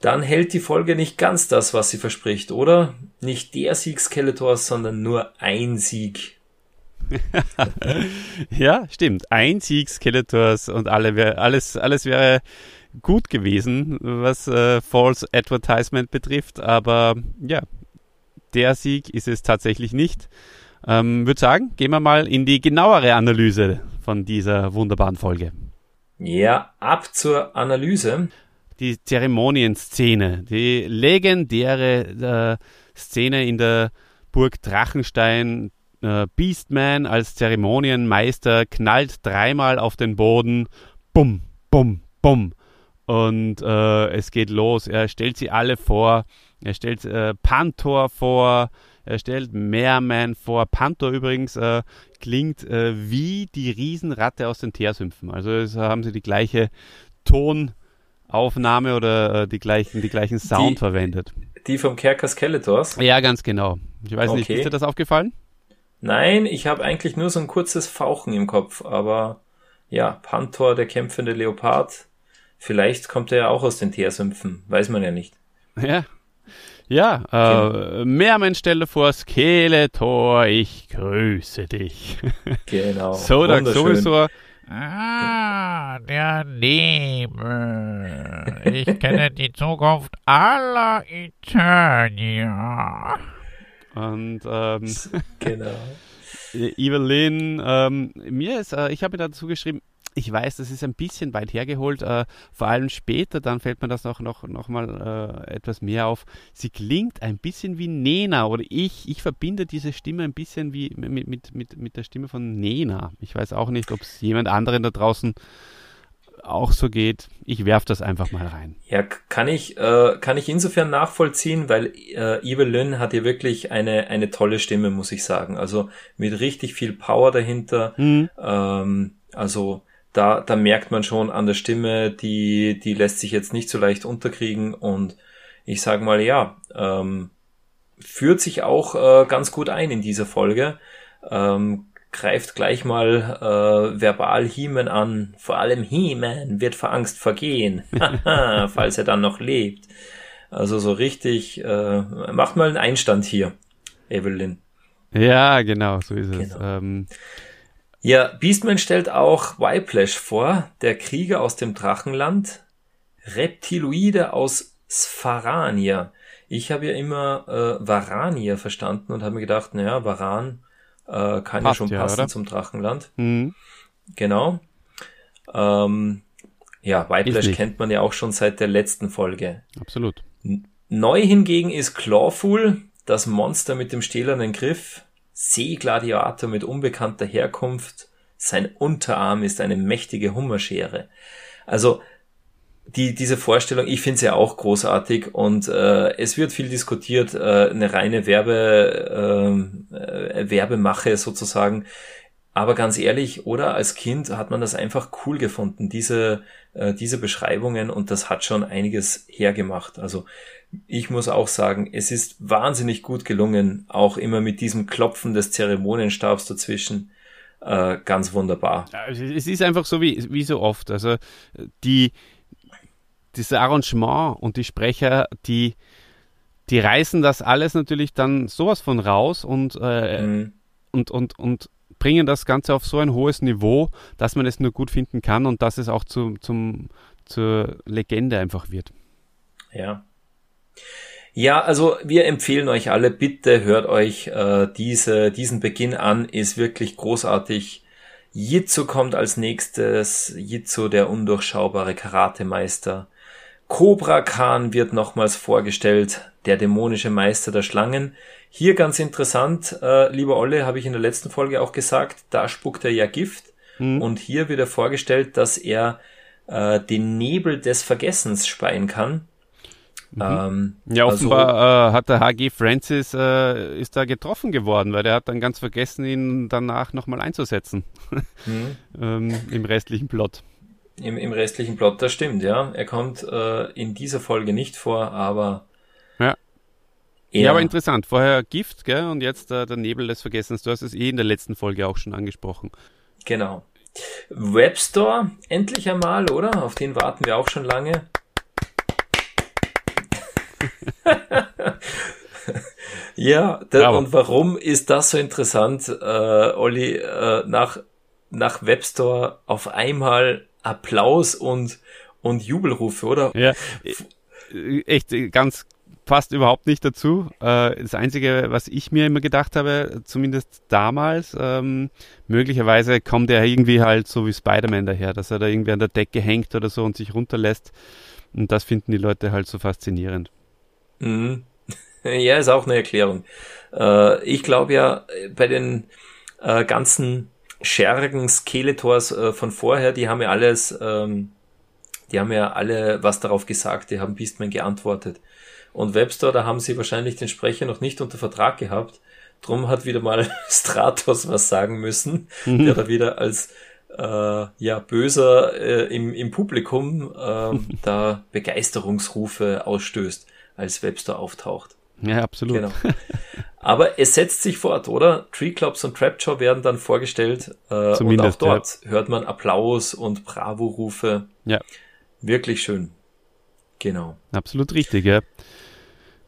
dann hält die Folge nicht ganz das, was sie verspricht, oder? Nicht der Sieg Skeletors, sondern nur ein Sieg. ja, stimmt. Ein Sieg Skeletors und alle wär, alles, alles wäre gut gewesen, was äh, False Advertisement betrifft, aber ja, der Sieg ist es tatsächlich nicht. Ähm, würde sagen, gehen wir mal in die genauere Analyse von dieser wunderbaren Folge. Ja, ab zur Analyse. Die Zeremonienszene, die legendäre äh, Szene in der Burg Drachenstein. Äh, Beastman als Zeremonienmeister knallt dreimal auf den Boden. Bumm, bumm, bumm. Und äh, es geht los. Er stellt sie alle vor. Er stellt äh, Pantor vor. Er stellt Meerman vor. Pantor übrigens äh, klingt äh, wie die Riesenratte aus den Teersümpfen. Also es, haben sie die gleiche Tonaufnahme oder äh, die gleichen, die gleichen Sound die, verwendet. Die vom Kerker Skeletors? Ja, ganz genau. Ich weiß okay. nicht, ist dir das aufgefallen? Nein, ich habe eigentlich nur so ein kurzes Fauchen im Kopf, aber ja, Pantor, der kämpfende Leopard, Vielleicht kommt er ja auch aus den Teersümpfen, weiß man ja nicht. Ja. Ja, äh, Mehrmensch stelle vor Skeletor, ich grüße dich. Genau. so, dann sowieso. Ah, der Nebel. Ich kenne die Zukunft aller Eternia. Und ähm, genau. Evelyn, ähm, mir ist, äh, ich habe mir dazu geschrieben, ich weiß, das ist ein bisschen weit hergeholt, äh, vor allem später, dann fällt mir das noch, noch, noch mal äh, etwas mehr auf. Sie klingt ein bisschen wie Nena oder ich, ich verbinde diese Stimme ein bisschen wie mit, mit, mit, mit der Stimme von Nena. Ich weiß auch nicht, ob es jemand anderen da draußen auch so geht. Ich werfe das einfach mal rein. Ja, kann ich, äh, kann ich insofern nachvollziehen, weil äh, Evelyn hat ja wirklich eine, eine tolle Stimme, muss ich sagen. Also mit richtig viel Power dahinter. Mhm. Ähm, also da, da merkt man schon an der Stimme, die, die lässt sich jetzt nicht so leicht unterkriegen und ich sage mal, ja, ähm, führt sich auch äh, ganz gut ein in dieser Folge. Ähm, greift gleich mal äh, verbal He-Man an. Vor allem He-Man wird vor Angst vergehen, falls er dann noch lebt. Also so richtig, äh, macht mal einen Einstand hier, Evelyn. Ja, genau, so ist genau. es. Ähm, ja, Beastman stellt auch Whiplash vor, der Krieger aus dem Drachenland, Reptiloide aus Spharania. Ich habe ja immer äh, Varania verstanden und habe mir gedacht, naja, Varan äh, kann Passt ja schon ja, passen oder? zum Drachenland. Mhm. Genau. Ähm, ja, Whiplash kennt man ja auch schon seit der letzten Folge. Absolut. Neu hingegen ist Clawful, das Monster mit dem stählernen Griff, Seegladiator mit unbekannter Herkunft. Sein Unterarm ist eine mächtige Hummerschere. Also die, diese Vorstellung, ich finde sie ja auch großartig und äh, es wird viel diskutiert, äh, eine reine Werbe, äh, Werbemache sozusagen. Aber ganz ehrlich, oder als Kind hat man das einfach cool gefunden, diese, äh, diese Beschreibungen und das hat schon einiges hergemacht. Also ich muss auch sagen, es ist wahnsinnig gut gelungen, auch immer mit diesem Klopfen des Zeremonienstabs dazwischen. Äh, ganz wunderbar. Es ist einfach so wie, wie so oft. Also die, das Arrangement und die Sprecher, die, die reißen das alles natürlich dann sowas von raus und, äh, mhm. und, und, und bringen das Ganze auf so ein hohes Niveau, dass man es nur gut finden kann und dass es auch zu, zum, zur Legende einfach wird. Ja. Ja, also wir empfehlen euch alle, bitte hört euch äh, diese, diesen Beginn an, ist wirklich großartig. Jitsu kommt als nächstes, Jitsu der undurchschaubare Karatemeister. Cobra Khan wird nochmals vorgestellt, der dämonische Meister der Schlangen. Hier ganz interessant, äh, lieber Olle, habe ich in der letzten Folge auch gesagt, da spuckt er ja Gift. Mhm. Und hier wird er vorgestellt, dass er äh, den Nebel des Vergessens speien kann. Mhm. Ähm, ja, also offenbar also, äh, hat der HG Francis äh, ist da getroffen geworden, weil der hat dann ganz vergessen, ihn danach nochmal einzusetzen mhm. ähm, im restlichen Plot. Im, Im restlichen Plot, das stimmt, ja. Er kommt äh, in dieser Folge nicht vor, aber ja. Ja, aber interessant. Vorher Gift, gell? Und jetzt äh, der Nebel des Vergessens. Du hast es eh in der letzten Folge auch schon angesprochen. Genau. Webstore, endlich einmal, oder? Auf den warten wir auch schon lange. ja, der, und warum ist das so interessant, äh, Olli, äh, nach, nach Webstore auf einmal Applaus und, und Jubelrufe, oder? Ja, echt ganz passt überhaupt nicht dazu. Äh, das Einzige, was ich mir immer gedacht habe, zumindest damals, ähm, möglicherweise kommt er irgendwie halt so wie Spider-Man daher, dass er da irgendwie an der Decke hängt oder so und sich runterlässt. Und das finden die Leute halt so faszinierend. Mhm. Ja, ist auch eine Erklärung. Äh, ich glaube ja, bei den äh, ganzen Schergen, Skeletors äh, von vorher, die haben ja alles, ähm, die haben ja alle was darauf gesagt, die haben Beastman geantwortet. Und Webster, da haben sie wahrscheinlich den Sprecher noch nicht unter Vertrag gehabt. Drum hat wieder mal Stratos was sagen müssen, mhm. der da wieder als äh, ja böser äh, im, im Publikum äh, da Begeisterungsrufe ausstößt, als Webster auftaucht. Ja, absolut. Genau. Aber es setzt sich fort, oder? Tree Clubs und Trapjaw werden dann vorgestellt äh, und auch dort ja. hört man Applaus und Bravo-Rufe. Ja. Wirklich schön. Genau. Absolut richtig, ja.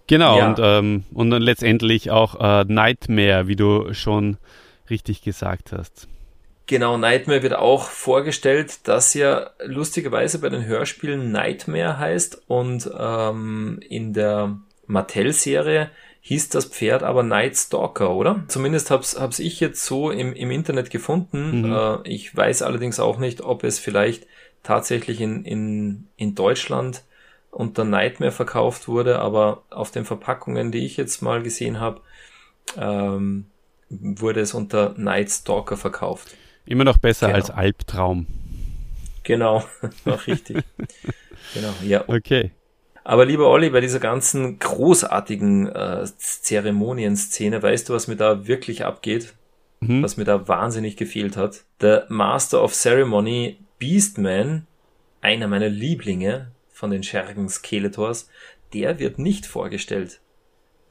Genau, ja. und, ähm, und dann letztendlich auch äh, Nightmare, wie du schon richtig gesagt hast. Genau, Nightmare wird auch vorgestellt, das ja lustigerweise bei den Hörspielen Nightmare heißt und ähm, in der Mattel-Serie hieß das Pferd aber Night Stalker, oder? Zumindest hab's, hab's ich jetzt so im, im Internet gefunden. Mhm. Äh, ich weiß allerdings auch nicht, ob es vielleicht tatsächlich in, in, in Deutschland unter Nightmare verkauft wurde, aber auf den Verpackungen, die ich jetzt mal gesehen habe, ähm, wurde es unter Night Stalker verkauft. Immer noch besser genau. als Albtraum. Genau, noch richtig. genau, ja. Okay. Aber lieber Olli, bei dieser ganzen großartigen äh, Zeremonienszene, weißt du, was mir da wirklich abgeht? Mhm. Was mir da wahnsinnig gefehlt hat? Der Master of Ceremony Beastman, einer meiner Lieblinge, von den Schergen Skeletors, der wird nicht vorgestellt.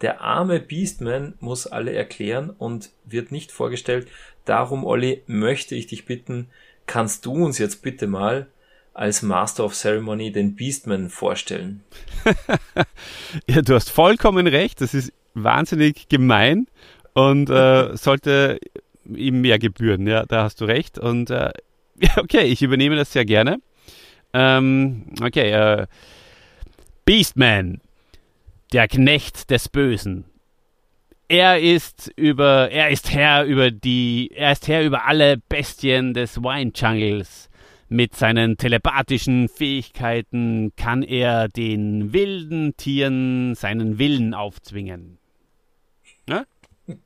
Der arme Beastman muss alle erklären und wird nicht vorgestellt. Darum, Olli, möchte ich dich bitten, kannst du uns jetzt bitte mal als Master of Ceremony den Beastman vorstellen? ja, du hast vollkommen recht. Das ist wahnsinnig gemein und äh, sollte ihm mehr gebühren. Ja, da hast du recht. Und äh, okay, ich übernehme das sehr gerne. Ähm, okay, äh, Beastman, der Knecht des Bösen. Er ist über, er ist Herr über die, er ist Herr über alle Bestien des Wine Jungles. Mit seinen telepathischen Fähigkeiten kann er den wilden Tieren seinen Willen aufzwingen. Ne?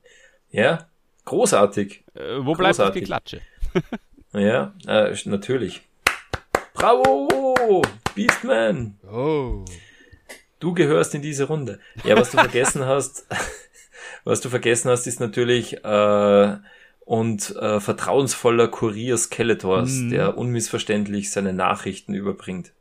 Ja, großartig. Äh, wo großartig. bleibt das Geklatsche? ja, äh, natürlich. Bravo! Beastman! Oh. Du gehörst in diese Runde. Ja, was du vergessen hast, was du vergessen hast, ist natürlich äh, und äh, vertrauensvoller Kurier Skeletors, mm. der unmissverständlich seine Nachrichten überbringt.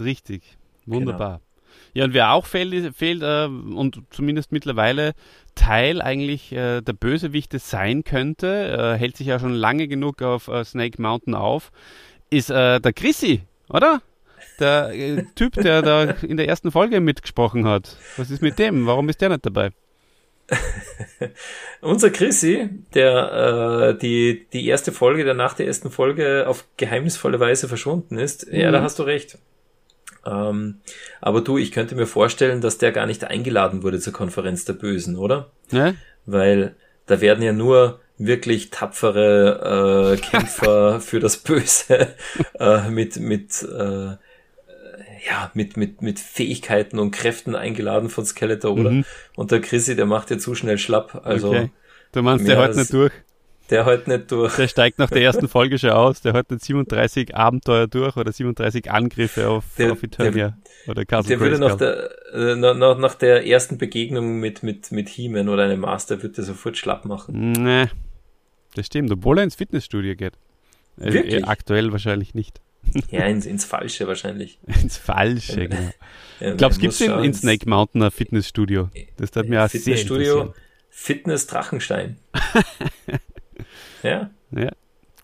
Richtig, wunderbar. Genau. Ja, und wer auch fehlt, fehlt äh, und zumindest mittlerweile Teil eigentlich äh, der Bösewichte sein könnte, äh, hält sich ja schon lange genug auf äh, Snake Mountain auf, ist äh, der Chrissy, oder? Der äh, Typ, der da in der ersten Folge mitgesprochen hat. Was ist mit dem? Warum ist der nicht dabei? Unser Chrissy, der äh, die, die erste Folge, der nach der ersten Folge auf geheimnisvolle Weise verschwunden ist, ja, da hast du recht. Ähm, aber du, ich könnte mir vorstellen, dass der gar nicht eingeladen wurde zur Konferenz der Bösen, oder? Ne? Weil da werden ja nur wirklich tapfere äh, Kämpfer für das Böse äh, mit mit äh, ja mit mit mit Fähigkeiten und Kräften eingeladen von Skeletor, oder? Mhm. Und der Chrissy, der macht ja zu schnell schlapp, also okay. Du meinst, der heute nicht durch? der halt nicht durch. Der steigt nach der ersten Folge schon aus. Der hat nicht 37 Abenteuer durch oder 37 Angriffe auf, Der- auf Eternia oder Castle Der würde nach der, äh, nach, nach, der ersten Begegnung mit, mit, mit He-Man oder einem Master wird er sofort schlapp machen. Nee, das stimmt, obwohl er ins Fitnessstudio geht. Äh, Wirklich? eh, aktuell wahrscheinlich nicht. Ja, ins, ins Falsche wahrscheinlich. ins Falsche, genau. Er du, muss gibt es in, in Snake Mountain ein Fitnessstudio? Das hat mir auch sehr Fitnessstudio. Fitness Drachenstein. ja, Ja,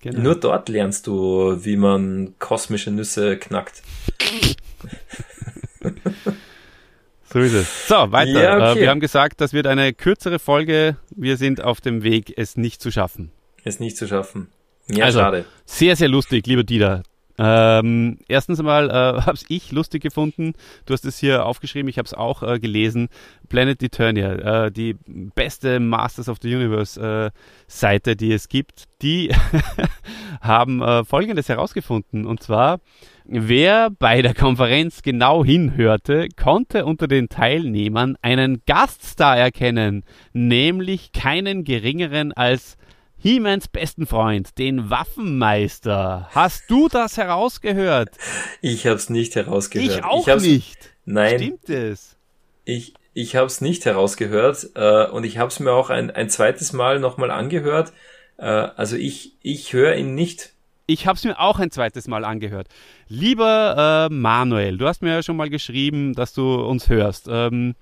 genau. nur dort lernst du, wie man kosmische Nüsse knackt. So ist es. So, weiter. Ja, okay. äh, wir haben gesagt, das wird eine kürzere Folge. Wir sind auf dem Weg, es nicht zu schaffen. Ist nicht zu schaffen. Ja, Also, schade. Sehr, sehr lustig, lieber Dieter. Ähm, erstens einmal äh, habe ich lustig gefunden. Du hast es hier aufgeschrieben, ich habe es auch äh, gelesen. Planet Eternia, äh, die beste Masters of the Universe äh, Seite, die es gibt, die haben äh, Folgendes herausgefunden. Und zwar, wer bei der Konferenz genau hinhörte, konnte unter den Teilnehmern einen Gaststar erkennen, nämlich keinen geringeren als He-Mans besten Freund, den Waffenmeister. Hast du das herausgehört? Ich hab's nicht herausgehört. Ich auch hab's, nicht. Nein, Stimmt es? ich, ich habe es nicht herausgehört äh, und ich habe es mir auch ein, ein zweites Mal nochmal angehört. Äh, also ich, ich höre ihn nicht. Ich habe es mir auch ein zweites Mal angehört. Lieber äh, Manuel, du hast mir ja schon mal geschrieben, dass du uns hörst. Ähm,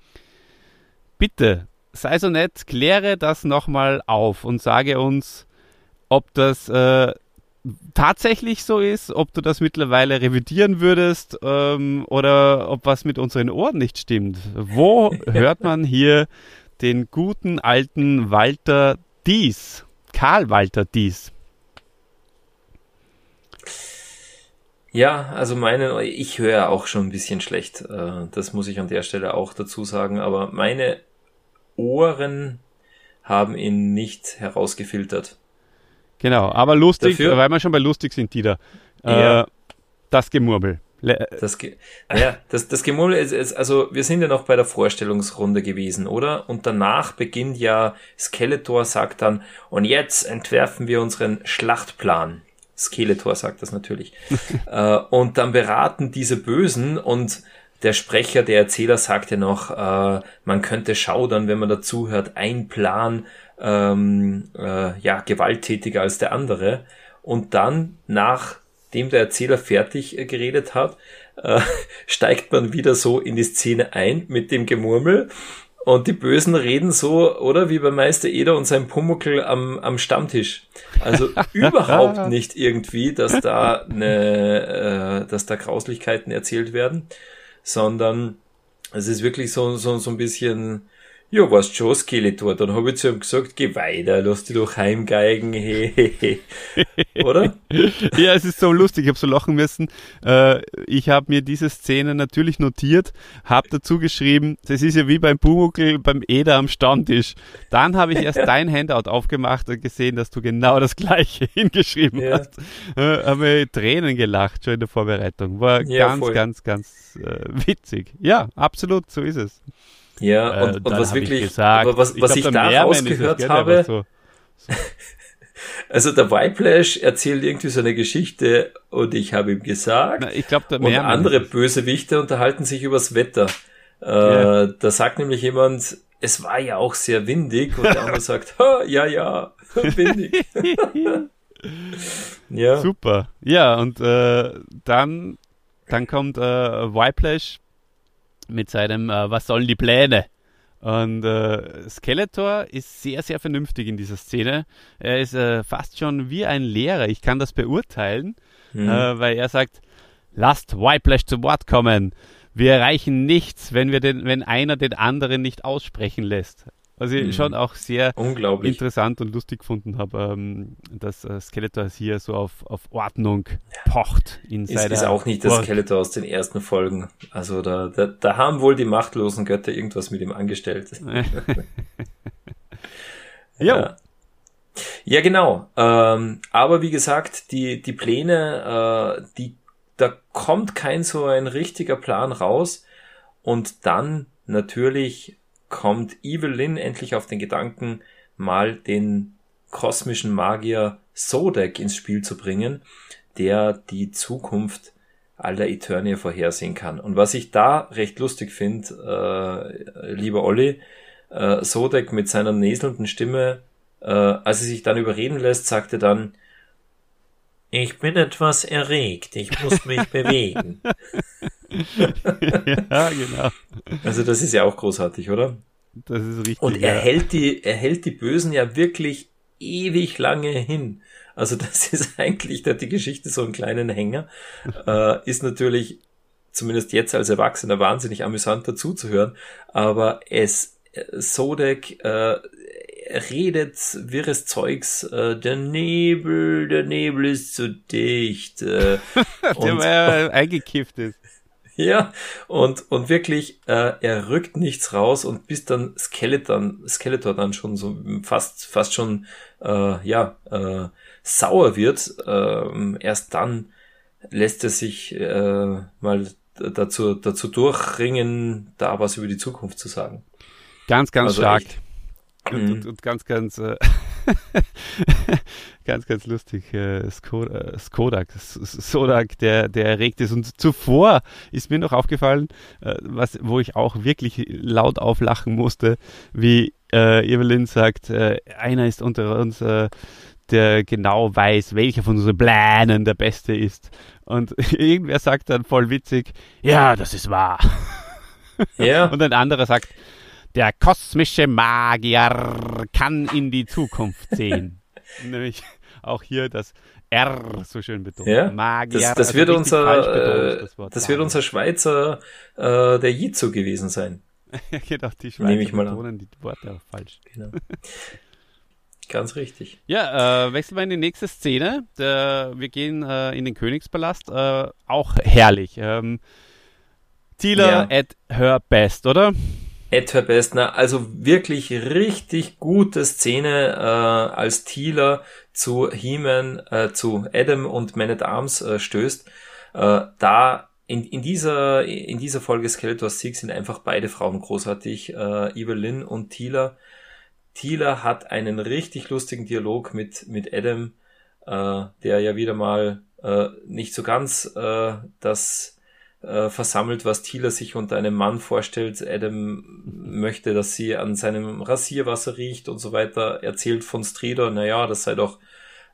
bitte, sei so nett, kläre das nochmal auf und sage uns, ob das äh, tatsächlich so ist, ob du das mittlerweile revidieren würdest ähm, oder ob was mit unseren Ohren nicht stimmt. Wo hört man hier den guten alten Walter Dies? Karl Walter Dies. Ja, also meine, ich höre auch schon ein bisschen schlecht. Äh, das muss ich an der Stelle auch dazu sagen. Aber meine Ohren haben ihn nicht herausgefiltert. Genau, aber lustig, Dafür- weil wir schon bei lustig sind, Dieter. Äh, Ja. Das Gemurmel. Le Das, Ge ja, das, das Gemurmel ist, ist, also wir sind ja noch bei der Vorstellungsrunde gewesen, oder? Und danach beginnt ja Skeletor sagt dann, und jetzt entwerfen wir unseren Schlachtplan. Skeletor sagt das natürlich. äh, und dann beraten diese Bösen und der Sprecher, der Erzähler sagt ja noch, äh, man könnte schaudern, wenn man dazu hört, ein Plan, ähm, äh, ja, gewalttätiger als der andere. Und dann, nachdem der Erzähler fertig äh, geredet hat, äh, steigt man wieder so in die Szene ein mit dem Gemurmel. Und die Bösen reden so, oder wie bei Meister Eder und seinem Pumuckel am, am Stammtisch. Also überhaupt nicht irgendwie, dass da eine, äh, dass da Grauslichkeiten erzählt werden, sondern es ist wirklich so, so, so ein bisschen, ja, was schon, Skeletor. Dann habe ich zu ihm gesagt, geh weiter, lass dich doch heimgeigen, he, he, he. Oder? ja, es ist so lustig, ich habe so lachen müssen. Äh, ich habe mir diese Szene natürlich notiert, habe dazu geschrieben, das ist ja wie beim Pumuckl, beim Eder am Stammtisch. Dann habe ich erst dein Handout aufgemacht und gesehen, dass du genau das gleiche hingeschrieben Ja. hast. Äh, habe Tränen gelacht schon in der Vorbereitung. War Ja, ganz, voll. ganz, ganz äh, witzig. Ja, absolut, so ist es. Ja, Äh, und, und dann was hab ich wirklich, gesagt, was, was glaub, ich da rausgehört habe, war so- also der Whiplash erzählt irgendwie so eine Geschichte und ich habe ihm gesagt, Na, ich glaube, der und andere. Bösewichte unterhalten sich übers Wetter. Äh, Ja. Da sagt nämlich jemand, es war ja auch sehr windig und der andere sagt, ja, ja, windig. ja, Super. Ja, und äh, dann, dann kommt äh, Whiplash mit seinem äh, Was sollen die Pläne? Und äh, Skeletor ist sehr, sehr vernünftig in dieser Szene. Er ist äh, fast schon wie ein Lehrer. Ich kann das beurteilen, Hm. äh, weil er sagt, lasst Whiplash zu Wort kommen. Wir erreichen nichts, wenn, wir den, wenn einer den anderen nicht aussprechen lässt. Was ich Mhm. schon auch sehr interessant und lustig gefunden habe, ähm, dass äh, Skeletor hier so auf, auf Ordnung pocht in Ist, seiner ist auch nicht Burg. Skeletor aus den ersten Folgen. Also da, da, da haben wohl die machtlosen Götter irgendwas mit ihm angestellt. Ja. Ja, genau. Ähm, aber wie gesagt, die, die Pläne, äh, die, da kommt kein so ein richtiger Plan raus. Und dann natürlich kommt Evelyn endlich auf den Gedanken, mal den kosmischen Magier Sodek ins Spiel zu bringen, der die Zukunft aller Eternia vorhersehen kann. Und was ich da recht lustig finde, äh, lieber Olli, äh, Sodek mit seiner näselnden Stimme, äh, als er sich dann überreden lässt, sagt er dann, ich bin etwas erregt, ich muss mich bewegen. ja, genau. Also das ist ja auch großartig, oder? Das ist richtig. Und er ja. hält die, er hält die Bösen ja wirklich ewig lange hin. Also das ist eigentlich da die Geschichte so einen kleinen Hänger. Äh, ist natürlich zumindest jetzt als Erwachsener wahnsinnig amüsant dazuzuhören. Aber es äh, Sodek äh, redet wirres Zeugs. Äh, der Nebel, der Nebel ist zu dicht. Äh, der und- mal eingekifft ist. ja, und, und wirklich, äh, er rückt nichts raus und bis dann Skeleton, Skeletor dann schon so fast, fast schon, äh, ja, äh, sauer wird, ähm, erst dann lässt er sich äh, mal dazu, dazu durchringen, da was über die Zukunft zu sagen. Ganz, ganz Also stark. echt. Und, Mhm. und, und ganz, ganz, äh, ganz, ganz lustig. Äh, Skoda, äh, Skodak, Sodak, der, der erregt ist. Und zuvor ist mir noch aufgefallen, äh, was, wo ich auch wirklich laut auflachen musste, wie äh, Evelyn sagt, äh, einer ist unter uns, äh, der genau weiß, welcher von unseren Plänen der beste ist. Und irgendwer sagt dann voll witzig, ja, das ist wahr. Ja, Und ein anderer sagt, der kosmische Magier kann in die Zukunft sehen. Nämlich auch hier das R so schön betont. Ja, Magier. das, das also wird unser, betont, äh, das Wort das wird unser Schweizer, äh, der Jizu gewesen sein. Genau, die Nehme Schweizer ich mal an. betonen die Worte auch falsch. Genau. Ganz richtig. Ja, äh, wechseln wir in die nächste Szene. Der, wir gehen äh, in den Königspalast. Äh, auch herrlich. Ähm, Tila Ja. at her best, oder? At her best, na, also wirklich richtig gute Szene, äh, als Thieler zu He-Man, äh, zu Adam und Man at Arms äh, stößt. Äh, da in, in dieser in dieser Folge Skeletors Sieg sind einfach beide Frauen großartig, äh, Evelyn und Thieler. Thieler hat einen richtig lustigen Dialog mit mit Adam, äh, der ja wieder mal äh, nicht so ganz äh, das äh, versammelt, was Thieler sich unter einem Mann vorstellt. Adam möchte, dass sie an seinem Rasierwasser riecht und so weiter. Erzählt von Strider, naja, das sei doch,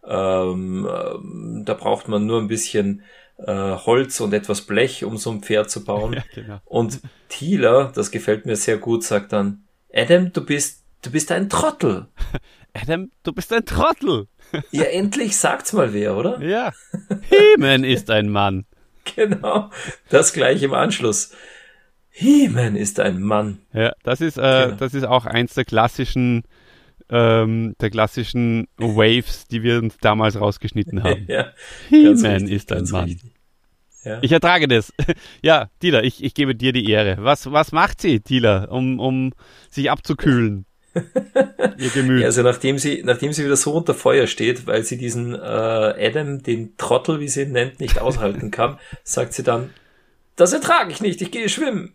ähm, ähm, da braucht man nur ein bisschen äh, Holz und etwas Blech, um so ein Pferd zu bauen. Ja, genau. Und Thieler, das gefällt mir sehr gut, sagt dann, Adam, du bist, du bist ein Trottel. Adam, du bist ein Trottel. Ja, endlich sagt's mal wer, oder? Ja. He-Man ist ein Mann. Genau. Das gleich im Anschluss. He-Man ist ein Mann. Ja, das ist, äh, Genau. das ist auch eins der klassischen, ähm, der klassischen Waves, die wir uns damals rausgeschnitten haben. Ja, He-Man ist ein Mann. richtig. Ja. Ich ertrage das. Ja, Dieter, ich, ich gebe dir die Ehre. Was, was macht sie, Dieter, um, um sich abzukühlen? Ihr Gemüt. Also nachdem sie, nachdem sie wieder so unter Feuer steht, weil sie diesen äh, Adam, den Trottel, wie sie ihn nennt, nicht aushalten kann, sagt sie dann, das ertrage ich nicht, ich gehe schwimmen.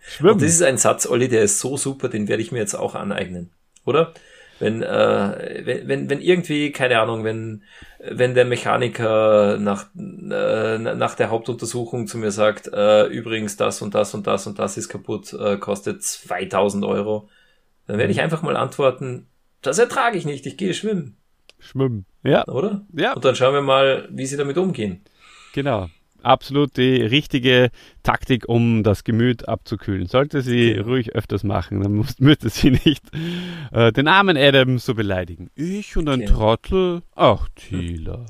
Schwimmen. Und das ist ein Satz, Olli, der ist so super, den werde ich mir jetzt auch aneignen. Oder? Wenn, äh, wenn, wenn, wenn irgendwie, keine Ahnung, wenn, wenn der Mechaniker nach, äh, nach der Hauptuntersuchung zu mir sagt, äh, übrigens das und das und das und das ist kaputt, äh, kostet 2000 Euro, dann werde ich einfach mal antworten, das ertrage ich nicht, ich gehe schwimmen, Schwimmen. Ja, oder? ja, Und dann schauen wir mal, wie sie damit umgehen. genau. Absolut die richtige Taktik, um das Gemüt abzukühlen. Sollte sie Genau. ruhig öfters machen, dann muss, müsste sie nicht äh, den armen Adam so beleidigen. Ich und ein Genau. Trottel? Ach, Thieler.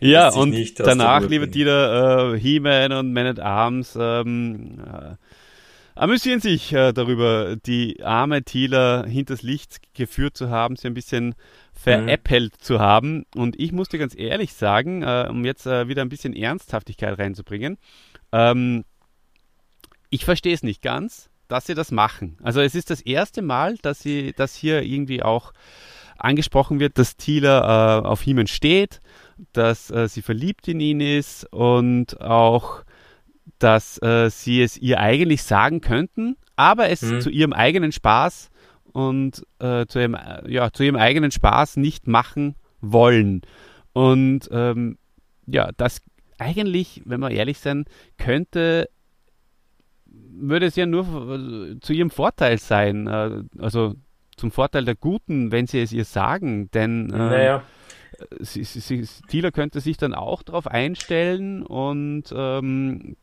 ja, und danach, lieber. Dieter, äh, He-Man und Man at Arms, ähm, äh, amüsieren sich äh, darüber, die arme Thieler hinters Licht geführt zu haben, sie ein bisschen veräppelt mhm. zu haben. Und ich musste ganz ehrlich sagen, äh, um jetzt äh, wieder ein bisschen Ernsthaftigkeit reinzubringen, ähm, ich verstehe es nicht ganz, dass sie das machen. Also es ist das erste Mal, dass sie, dass hier irgendwie auch angesprochen wird, dass Thieler äh, auf Heeman steht, dass äh, sie verliebt in ihn ist und auch, dass äh, sie es ihr eigentlich sagen könnten, aber es mhm. zu ihrem eigenen Spaß und äh, zu, ihrem, ja, zu ihrem eigenen Spaß nicht machen wollen. Und ähm, ja, das eigentlich, wenn wir ehrlich sind, könnte würde es ja nur zu ihrem Vorteil sein, äh, also zum Vorteil der Guten, wenn sie es ihr sagen, denn äh, naja. sie, sie, sie, Thieler könnte sich dann auch darauf einstellen und ähm,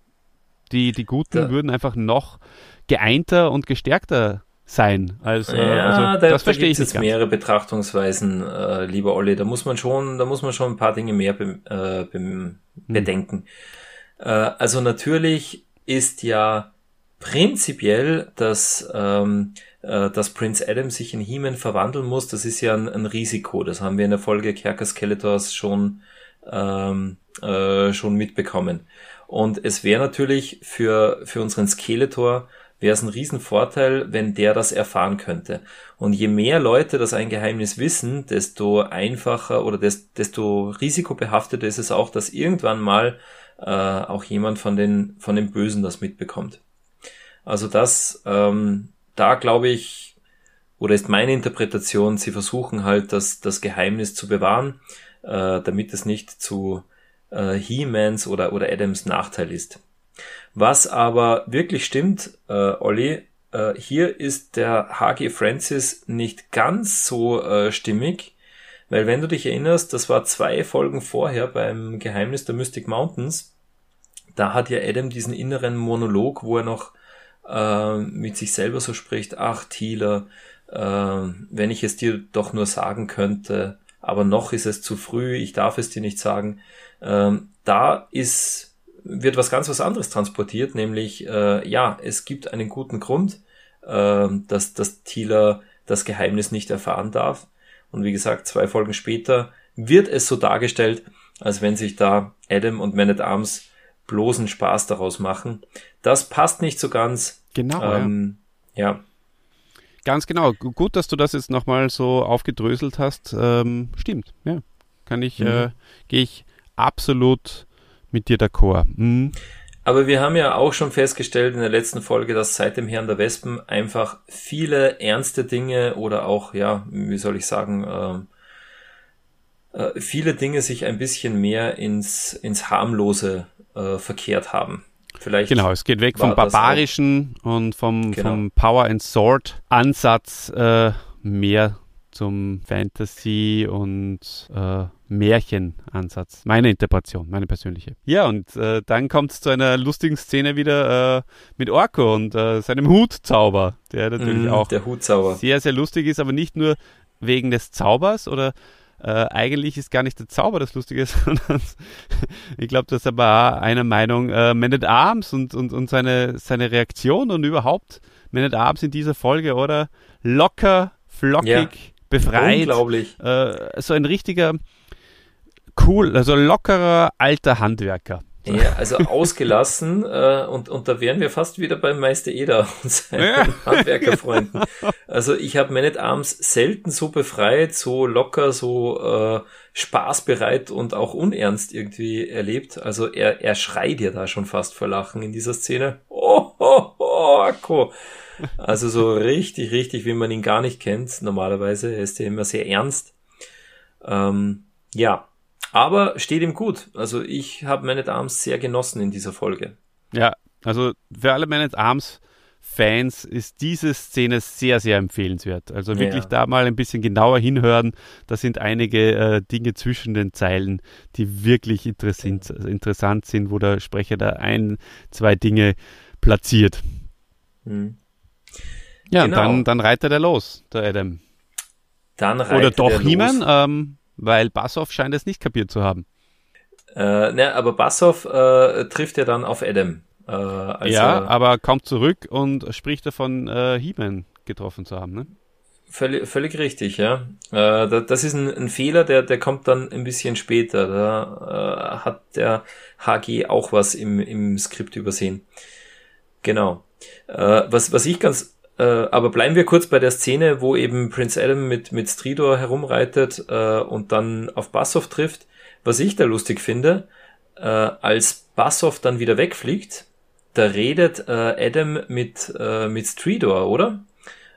die, die Guten da. würden einfach noch geeinter und gestärkter sein. Als, äh, ja, also, da, das verstehe da ich jetzt mehrere Betrachtungsweisen, äh, lieber Olli. Da muss man schon, da muss man schon ein paar Dinge mehr be, äh, be, hm. bedenken. Äh, also natürlich ist ja prinzipiell, dass, ähm, äh, dass Prince Adam sich in He-Man verwandeln muss, das ist ja ein, ein, Risiko. Das haben wir in der Folge Kerker Skeletors schon, ähm, äh, schon mitbekommen. Und es wäre natürlich für, für unseren Skeletor wäre es ein Riesenvorteil, wenn der das erfahren könnte. Und je mehr Leute das ein Geheimnis wissen, desto einfacher oder desto risikobehafteter ist es auch, dass irgendwann mal äh, auch jemand von den, von den Bösen das mitbekommt. Also das, ähm, da glaube ich, oder ist meine Interpretation, sie versuchen halt das, das Geheimnis zu bewahren, äh, damit es nicht zu äh, He-Mans oder, oder Adams Nachteil ist. Was aber wirklich stimmt, äh, Olli, äh, hier ist der H.G. Francis nicht ganz so äh, stimmig, weil wenn du dich erinnerst, das war zwei Folgen vorher beim Geheimnis der Mystic Mountains, da hat ja Adam diesen inneren Monolog, wo er noch äh, mit sich selber so spricht, ach Thieler, äh, wenn ich es dir doch nur sagen könnte, aber noch ist es zu früh, ich darf es dir nicht sagen. Ähm, da ist, wird was ganz was anderes transportiert, nämlich, äh, ja, es gibt einen guten Grund, äh, dass, dass Thieler das Geheimnis nicht erfahren darf. Und wie gesagt, zwei Folgen später wird es so dargestellt, als wenn sich da Adam und Man at Arms bloßen Spaß daraus machen. Das passt nicht so ganz. Genau. Ähm, ja. ja. Ganz genau. Gut, dass du das jetzt nochmal so aufgedröselt hast. Ähm, stimmt, ja. Kann ich, mhm. äh, gehe ich absolut mit dir d'accord. Mhm. Aber wir haben ja auch schon festgestellt in der letzten Folge, dass seit dem Herrn der Wespen einfach viele ernste Dinge oder auch, ja, wie soll ich sagen, ähm, äh, viele Dinge sich ein bisschen mehr ins, ins harmlose äh, verkehrt haben. Vielleicht genau, es geht weg vom barbarischen und vom, genau. vom Power and Sword Ansatz äh, mehr zum Fantasy und äh, Märchenansatz. Meine Interpretation, meine persönliche. Ja, und äh, dann kommt es zu einer lustigen Szene wieder äh, mit Orko und äh, seinem Hutzauber, der natürlich mm, auch sehr, sehr lustig ist, aber nicht nur wegen des Zaubers oder äh, eigentlich ist gar nicht der Zauber das Lustige, sondern ich glaube, das ist aber auch einer Meinung, äh, Man at Arms und, und, und seine, seine Reaktion und überhaupt Man at Arms in dieser Folge, oder? Locker, flockig, ja. befreit. Unglaublich. Äh, so ein richtiger, cool, also lockerer alter Handwerker. Ja, also ausgelassen äh, und, und da wären wir fast wieder beim Meister Eder und seinen ja. Handwerkerfreunden. Also ich habe Man at Arms selten so befreit, so locker, so äh, spaßbereit und auch unernst irgendwie erlebt. Also er, er schreit ja da schon fast vor Lachen in dieser Szene. Oh, oh, oh, Akko. Also so richtig, richtig, wie man ihn gar nicht kennt normalerweise. Er ist ja immer sehr ernst. Ähm, ja, aber steht ihm gut. Also ich habe Man at Arms sehr genossen in dieser Folge. Ja, also für alle Man at Arms Fans ist diese Szene sehr, sehr empfehlenswert. Also wirklich ja. da mal ein bisschen genauer hinhören. Da sind einige äh, Dinge zwischen den Zeilen, die wirklich interessant, interessant sind, wo der Sprecher da ein, zwei Dinge platziert. Mhm. Ja, genau. dann, dann reitet er los, der Adam. Dann reitet Oder doch He-Man, ähm, weil Bassoff scheint es nicht kapiert zu haben. Äh, ne, aber Bassoff äh, trifft ja dann auf Adam. Äh, als ja, er- aber kommt zurück und spricht davon, äh, He-Man getroffen zu haben. Ne? Völlig, völlig richtig, ja. Äh, da, das ist ein, ein Fehler, der, der kommt dann ein bisschen später. Da äh, hat der HG auch was im, im Skript übersehen. Genau. Äh, was, was ich ganz, äh, aber bleiben wir kurz bei der Szene, wo eben Prince Adam mit, mit Stridor herumreitet äh, und dann auf Bassoff trifft. Was ich da lustig finde, äh, als Bassoff dann wieder wegfliegt, da redet äh, Adam mit, äh, mit Stridor, oder?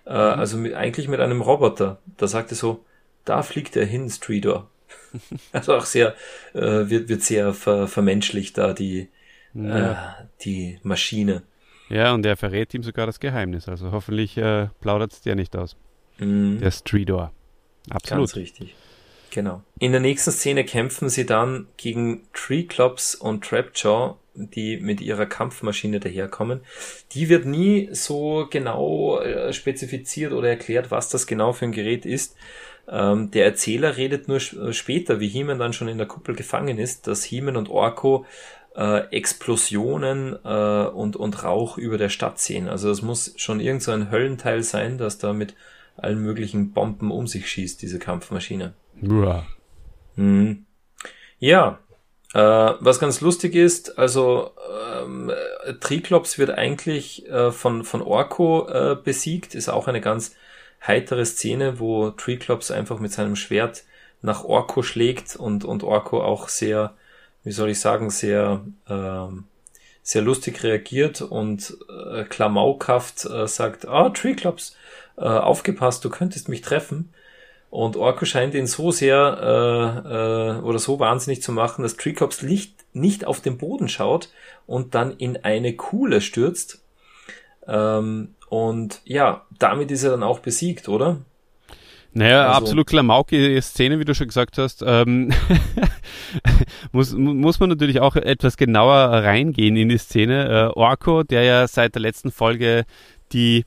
Äh, also mit, eigentlich mit einem Roboter. Da sagt er so, da fliegt er hin, Stridor. also auch sehr, wird, wird sehr ver, vermenschlicht da die, äh, die Maschine. Ja, und er verrät ihm sogar das Geheimnis. Also hoffentlich äh, plaudert es der nicht aus. Mhm. Der Stridor. Absolut. Ganz richtig. Genau. In der nächsten Szene kämpfen sie dann gegen Treeclops und Trapjaw, die mit ihrer Kampfmaschine daherkommen. Die wird nie so genau äh, spezifiziert oder erklärt, was das genau für ein Gerät ist. Ähm, der Erzähler redet nur äh, später, wie He-Man dann schon in der Kuppel gefangen ist, dass He-Man und Orko äh, Explosionen äh, und, und Rauch über der Stadt sehen. Also es muss schon irgend so ein Höllenteil sein, das da mit allen möglichen Bomben um sich schießt, diese Kampfmaschine. Uah. Mhm. Ja, äh, was ganz lustig ist, also ähm, äh, Triklops wird eigentlich äh, von, von Orko äh, besiegt, ist auch eine ganz heitere Szene, wo Triklops einfach mit seinem Schwert nach Orko schlägt und, und Orko auch sehr, wie soll ich sagen, sehr, ähm, sehr lustig reagiert und äh, klamaukhaft äh, sagt, ah, Triklops, äh, aufgepasst, du könntest mich treffen. Und Orko scheint ihn so sehr äh, äh, oder so wahnsinnig zu machen, dass Treecops nicht, nicht auf den Boden schaut und dann in eine Kuhle stürzt. Ähm, und ja, damit ist er dann auch besiegt, oder? Naja, Also- absolut klamaukige Szene, wie du schon gesagt hast. Ähm, muss, mu- muss man natürlich auch etwas genauer reingehen in die Szene. Äh, Orko, der ja seit der letzten Folge die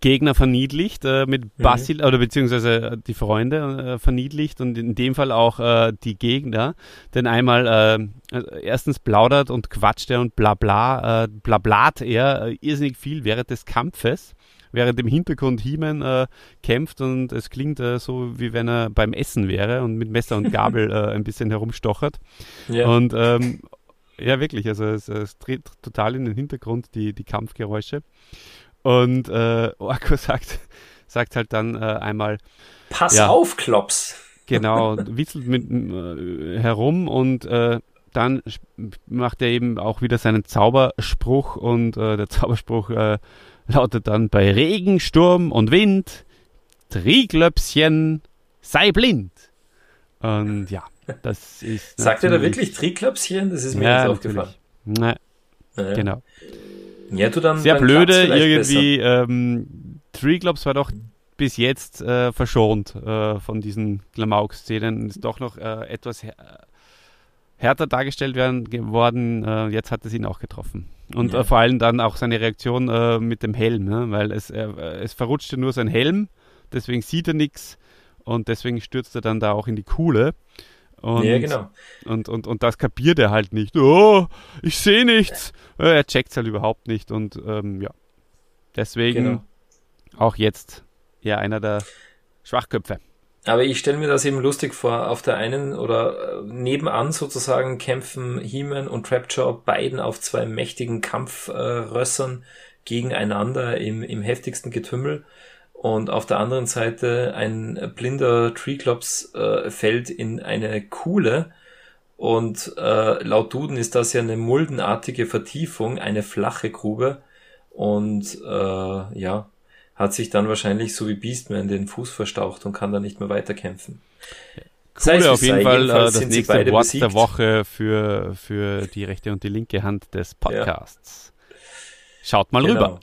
Gegner verniedlicht, äh, mit Basil, oder beziehungsweise die Freunde äh, verniedlicht und in dem Fall auch äh, die Gegner. Denn einmal äh, äh, erstens plaudert und quatscht er und bla bla, äh, blablat er äh, irrsinnig viel während des Kampfes während im Hintergrund He-Man äh, kämpft und es klingt äh, so, wie wenn er beim Essen wäre und mit Messer und Gabel äh, ein bisschen herumstochert. Ja. Und ähm, ja, wirklich, also es, es tritt total in den Hintergrund die, die Kampfgeräusche. Und äh, Orko sagt, sagt halt dann äh, einmal, Pass ja. auf, Klops. genau, witzelt mit äh, herum und äh, dann macht er eben auch wieder seinen Zauberspruch und äh, der Zauberspruch äh, lautet dann bei Regen, Sturm und Wind, Triglöpschen, sei blind. Und ja, das ist. Sagt er da wirklich Triklopschen? Das ist mir Ja, jetzt aufgefallen. Na, Ja. genau. Ja, du dann. Sehr dann blöde irgendwie. Ähm, Triglops war doch bis jetzt äh, verschont äh, von diesen Klamauk-Szenen. Ist doch noch äh, etwas härter dargestellt werden geworden. Äh, jetzt hat es ihn auch getroffen. Und Ja. äh, vor allem dann auch seine Reaktion äh, mit dem Helm, ne? weil es, es verrutschte nur sein Helm, deswegen sieht er nichts und deswegen stürzt er dann da auch in die Kuhle. Und, Ja, genau. und, und, und das kapiert er halt nicht. Oh, ich sehe nichts. Äh, Er checkt es halt überhaupt nicht und ähm, ja. Deswegen Genau. auch jetzt eher einer der Schwachköpfe. Aber ich stelle mir das eben lustig vor. Auf der einen oder äh, nebenan sozusagen kämpfen He-Man und Trapjaw beiden auf zwei mächtigen Kampfrössern gegeneinander im, im heftigsten Getümmel. Und auf der anderen Seite ein blinder Treeclops äh, fällt in eine Kuhle. Und äh, laut Duden ist das ja eine muldenartige Vertiefung, eine flache Grube. Und äh, ja, hat sich dann wahrscheinlich so wie Beastman den Fuß verstaucht und kann dann nicht mehr weiterkämpfen. Wie auf jeden sei, Fall äh, das nächste Wort besiegt. der Woche für, für die rechte und die linke Hand des Podcasts. Schaut mal Genau. rüber.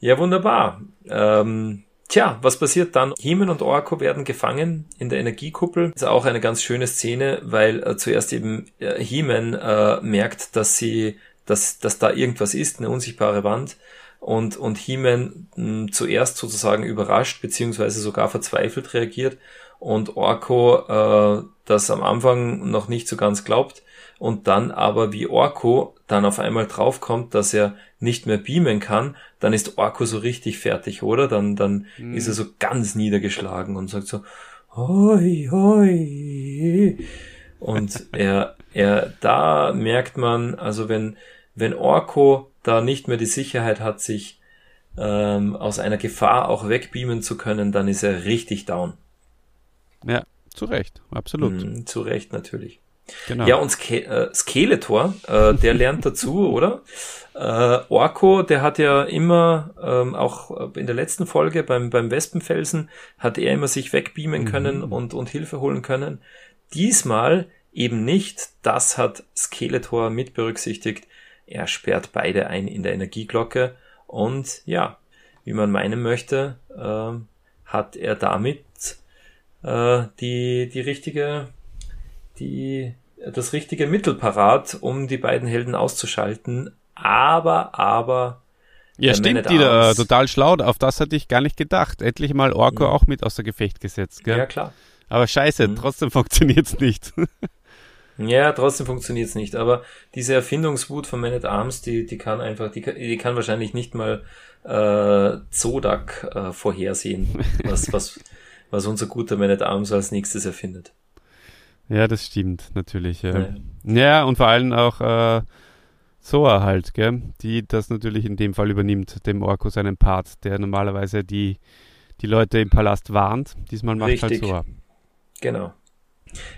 Ja, wunderbar. Ähm, tja, was passiert dann? Heeman und Orko werden gefangen in der Energiekuppel. ist auch eine ganz schöne Szene, weil äh, zuerst eben äh, Heeman äh, merkt, dass sie, dass, dass da irgendwas ist, eine unsichtbare Wand. Und, und He-Man mh, zuerst sozusagen überrascht, beziehungsweise sogar verzweifelt reagiert. und Orko äh, das am Anfang noch nicht so ganz glaubt und dann aber wie Orko dann auf einmal draufkommt, dass er nicht mehr beamen kann, dann ist Orko so richtig fertig, oder? Dann, dann Mhm. ist er so ganz niedergeschlagen und sagt so, hoi, hoi. Und er, er, da merkt man, also wenn, wenn Orko da nicht mehr die Sicherheit hat, sich ähm, aus einer Gefahr auch wegbeamen zu können, dann ist er richtig down. Ja, zu Recht, absolut. Mhm, zu Recht natürlich. Genau. Ja, und Ske äh, Skeletor, äh, der lernt dazu, oder? Äh, Orko, der hat ja immer, ähm, auch in der letzten Folge beim, beim Wespenfelsen, hat er immer sich wegbeamen können und, und Hilfe holen können. Diesmal eben nicht. Das hat Skeletor mit berücksichtigt. Er sperrt beide ein in der Energieglocke und ja, wie man meinen möchte, ähm, hat er damit äh, die, die richtige die, das richtige Mittel parat, um die beiden Helden auszuschalten. Aber, aber, ja, stimmt, da, Arms. total schlau. Auf das hatte ich gar nicht gedacht. Endlich mal Orko Mhm. auch mit außer Gefecht gesetzt. Gell? ja klar. Aber scheiße, Mhm. trotzdem funktioniert's nicht. Ja, trotzdem funktioniert's nicht. Aber diese Erfindungswut von Man at Arms, die, die kann einfach, die, kann- die kann wahrscheinlich nicht mal äh, Zodak äh, vorhersehen, was, was, was unser guter Man at Arms als nächstes erfindet. ja, das stimmt, natürlich. Ja, Naja. ja und vor allem auch äh, Soa halt, gell? die das natürlich in dem Fall übernimmt, dem Orko seinen Part, der normalerweise die, die Leute im Palast warnt. Diesmal macht halt Richtig. Soa. Genau.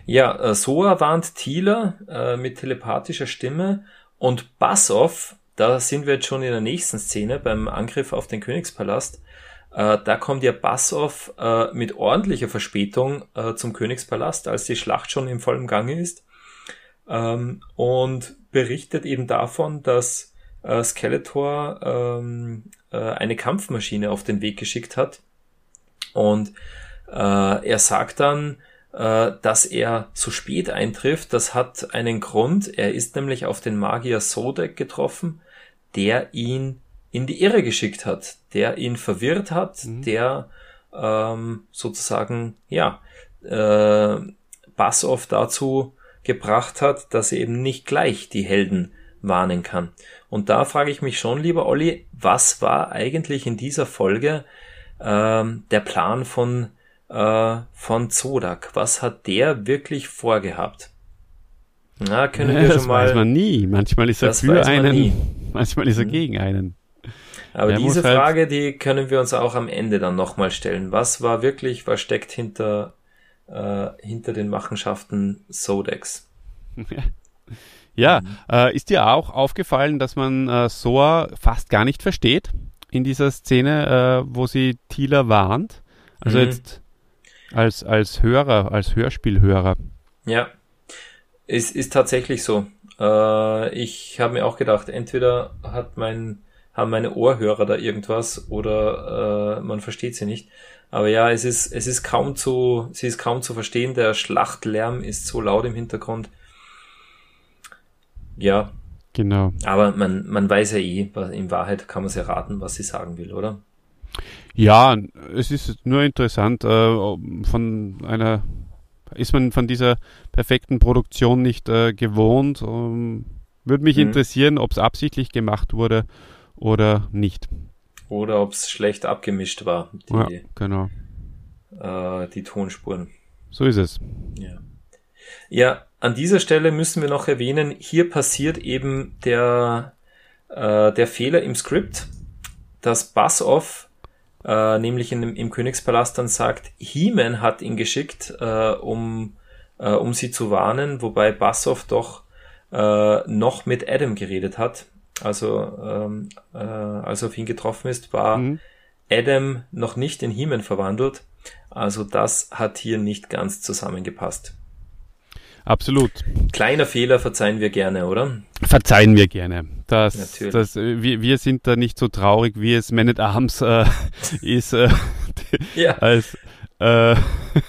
Ja, äh, Soa warnt Thieler äh, mit telepathischer Stimme und Bassoff, da sind wir jetzt schon in der nächsten Szene beim Angriff auf den Königspalast. Äh, da kommt ja Bassoff äh, mit ordentlicher Verspätung äh, zum Königspalast, als die Schlacht schon im vollen Gange ist. Ähm, und berichtet eben davon, dass äh, Skeletor ähm, äh, eine Kampfmaschine auf den Weg geschickt hat. Und äh, er sagt dann, äh, dass er so spät eintrifft. Das hat einen Grund. Er ist nämlich auf den Magier Sodek getroffen, der ihn in die Irre geschickt hat, der ihn verwirrt hat, Mhm. der ähm, sozusagen, ja, äh, Bassoff dazu gebracht hat, dass er eben nicht gleich die Helden warnen kann. Und da frage ich mich schon, lieber Olli, was war eigentlich in dieser Folge ähm, der Plan von, äh, von Zodak? Was hat der wirklich vorgehabt? Na, können wir das schon mal. weiß man nie. Manchmal ist er Das für man einen, nie. manchmal ist er Mhm. gegen einen. Aber Er diese halt- Frage, die können wir uns auch am Ende dann nochmal stellen. Was war wirklich, was steckt hinter, äh, hinter den Machenschaften Sodex? Ja, Mhm. äh, ist dir auch aufgefallen, dass man äh, Soa fast gar nicht versteht in dieser Szene, äh, wo sie Thieler warnt? Also Mhm. jetzt als, als Hörer, als Hörspielhörer. Ja, es ist tatsächlich so. Äh, ich habe mir auch gedacht, entweder hat mein, haben meine Ohrhörer da irgendwas oder äh, man versteht sie nicht. Aber ja, es ist, es ist kaum zu, sie ist kaum zu verstehen. Der Schlachtlärm ist so laut im Hintergrund. Ja, Genau. aber man, man weiß ja eh, in Wahrheit kann man es ja raten, was sie sagen will, oder? Ja, es ist nur interessant, äh, von einer, ist man von dieser perfekten Produktion nicht äh, gewohnt. Ähm, Würde mich Mhm. interessieren, ob es absichtlich gemacht wurde oder nicht. Oder ob es schlecht abgemischt war, Ja, die, genau. äh, die Tonspuren. So ist es. Ja. Ja, an dieser Stelle müssen wir noch erwähnen, hier passiert eben der, äh, der Fehler im Skript, dass Bassoff äh, nämlich in, dem- im Königspalast dann sagt, He-Man hat ihn geschickt, äh, um, äh, um sie zu warnen, wobei Bassoff doch äh, noch mit Adam geredet hat. Also ähm, äh, als er auf ihn getroffen ist, war Mhm. Adam noch nicht in He-Man verwandelt. Also das hat hier nicht ganz zusammengepasst. Absolut. Kleiner Fehler verzeihen wir gerne, oder? Verzeihen wir gerne. Das, Natürlich. das, äh, wir, wir sind da nicht so traurig, wie es Man at Arms äh, ist, äh, Ja. als, äh,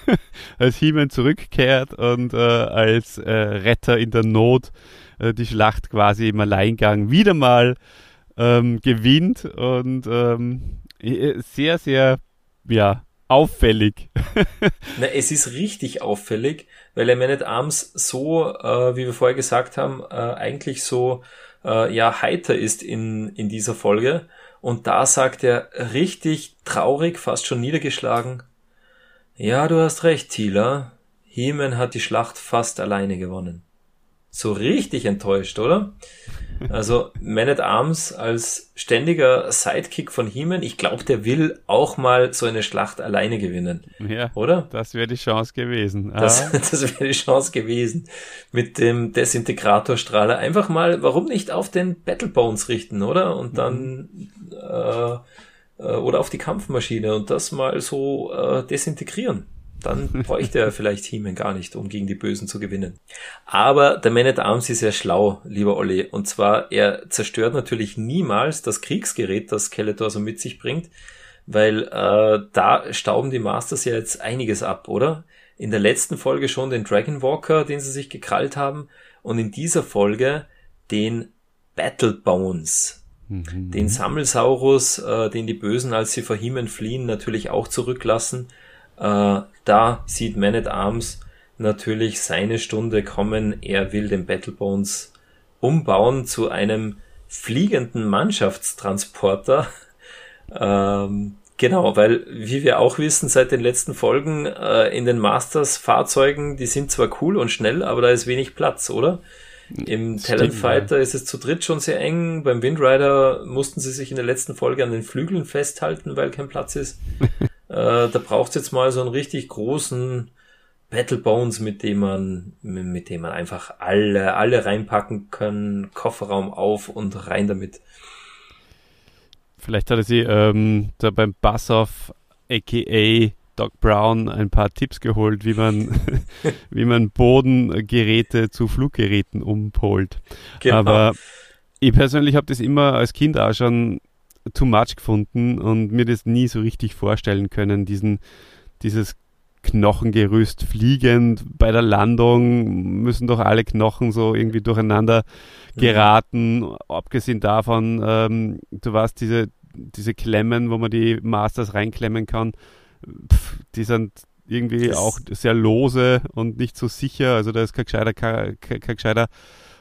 als He-Man zurückkehrt und äh, als äh, Retter in der Not äh, die Schlacht quasi im Alleingang wieder mal ähm, gewinnt und ähm, äh, sehr, sehr, ja, auffällig. Na, es ist richtig auffällig, weil er Man at Arms so, äh, wie wir vorher gesagt haben, äh, eigentlich so äh, ja heiter ist in, in dieser Folge. Und da sagt er richtig traurig, fast schon niedergeschlagen, ja, du hast recht, Thieler. Heeman hat die Schlacht fast alleine gewonnen. So richtig enttäuscht, oder? Also Man at Arms als ständiger Sidekick von Heeman, ich glaube, der will auch mal so eine Schlacht alleine gewinnen. Ja, Oder? das wäre die Chance gewesen. Das, Ah, das wäre die Chance gewesen. Mit dem Desintegratorstrahler einfach mal, warum nicht auf den Battle Bones richten, oder? Und dann äh, äh, oder auf die Kampfmaschine und das mal so äh, desintegrieren. Dann bräuchte er vielleicht He-Man gar nicht, um gegen die Bösen zu gewinnen. Aber der Man at Arms ist ja schlau, lieber Olli. Und zwar, er zerstört natürlich niemals das Kriegsgerät, das Skeletor so mit sich bringt, weil äh, da stauben die Masters ja jetzt einiges ab, oder? In der letzten Folge schon den Dragon Walker, den sie sich gekrallt haben, und in dieser Folge den Battle Bones, mhm. den Sammelsaurus, äh, den die Bösen, als sie vor He-Man fliehen, natürlich auch zurücklassen. Äh, da sieht Man at Arms natürlich seine Stunde kommen. Er will den Battle Bones umbauen zu einem fliegenden Mannschaftstransporter. Ähm, genau, weil, wie wir auch wissen, seit den letzten Folgen äh, in den Masters-Fahrzeugen, die sind zwar cool und schnell, aber da ist wenig Platz, oder? Im Stimmt, Talent Fighter ist es zu dritt schon sehr eng. Beim Windrider mussten sie sich in der letzten Folge an den Flügeln festhalten, weil kein Platz ist. äh, da braucht es jetzt mal so einen richtig großen Battle Bones, mit dem man, mit dem man einfach alle, alle reinpacken können, Kofferraum auf und rein damit. Vielleicht hatte sie ähm, da beim Bassoff aka Doc Brown ein paar Tipps geholt, wie man, wie man Bodengeräte zu Fluggeräten umpolt. Genau. Aber ich persönlich habe das immer als Kind auch schon too much gefunden und mir das nie so richtig vorstellen können, diesen, dieses Knochengerüst fliegend bei der Landung müssen doch alle Knochen so irgendwie durcheinander geraten. Mhm. Abgesehen davon, ähm, du weißt, diese, diese Klemmen, wo man die Masters reinklemmen kann, pff, die sind irgendwie Das- auch sehr lose und nicht so sicher. Also da ist kein gescheiter, kein, kein gescheiter,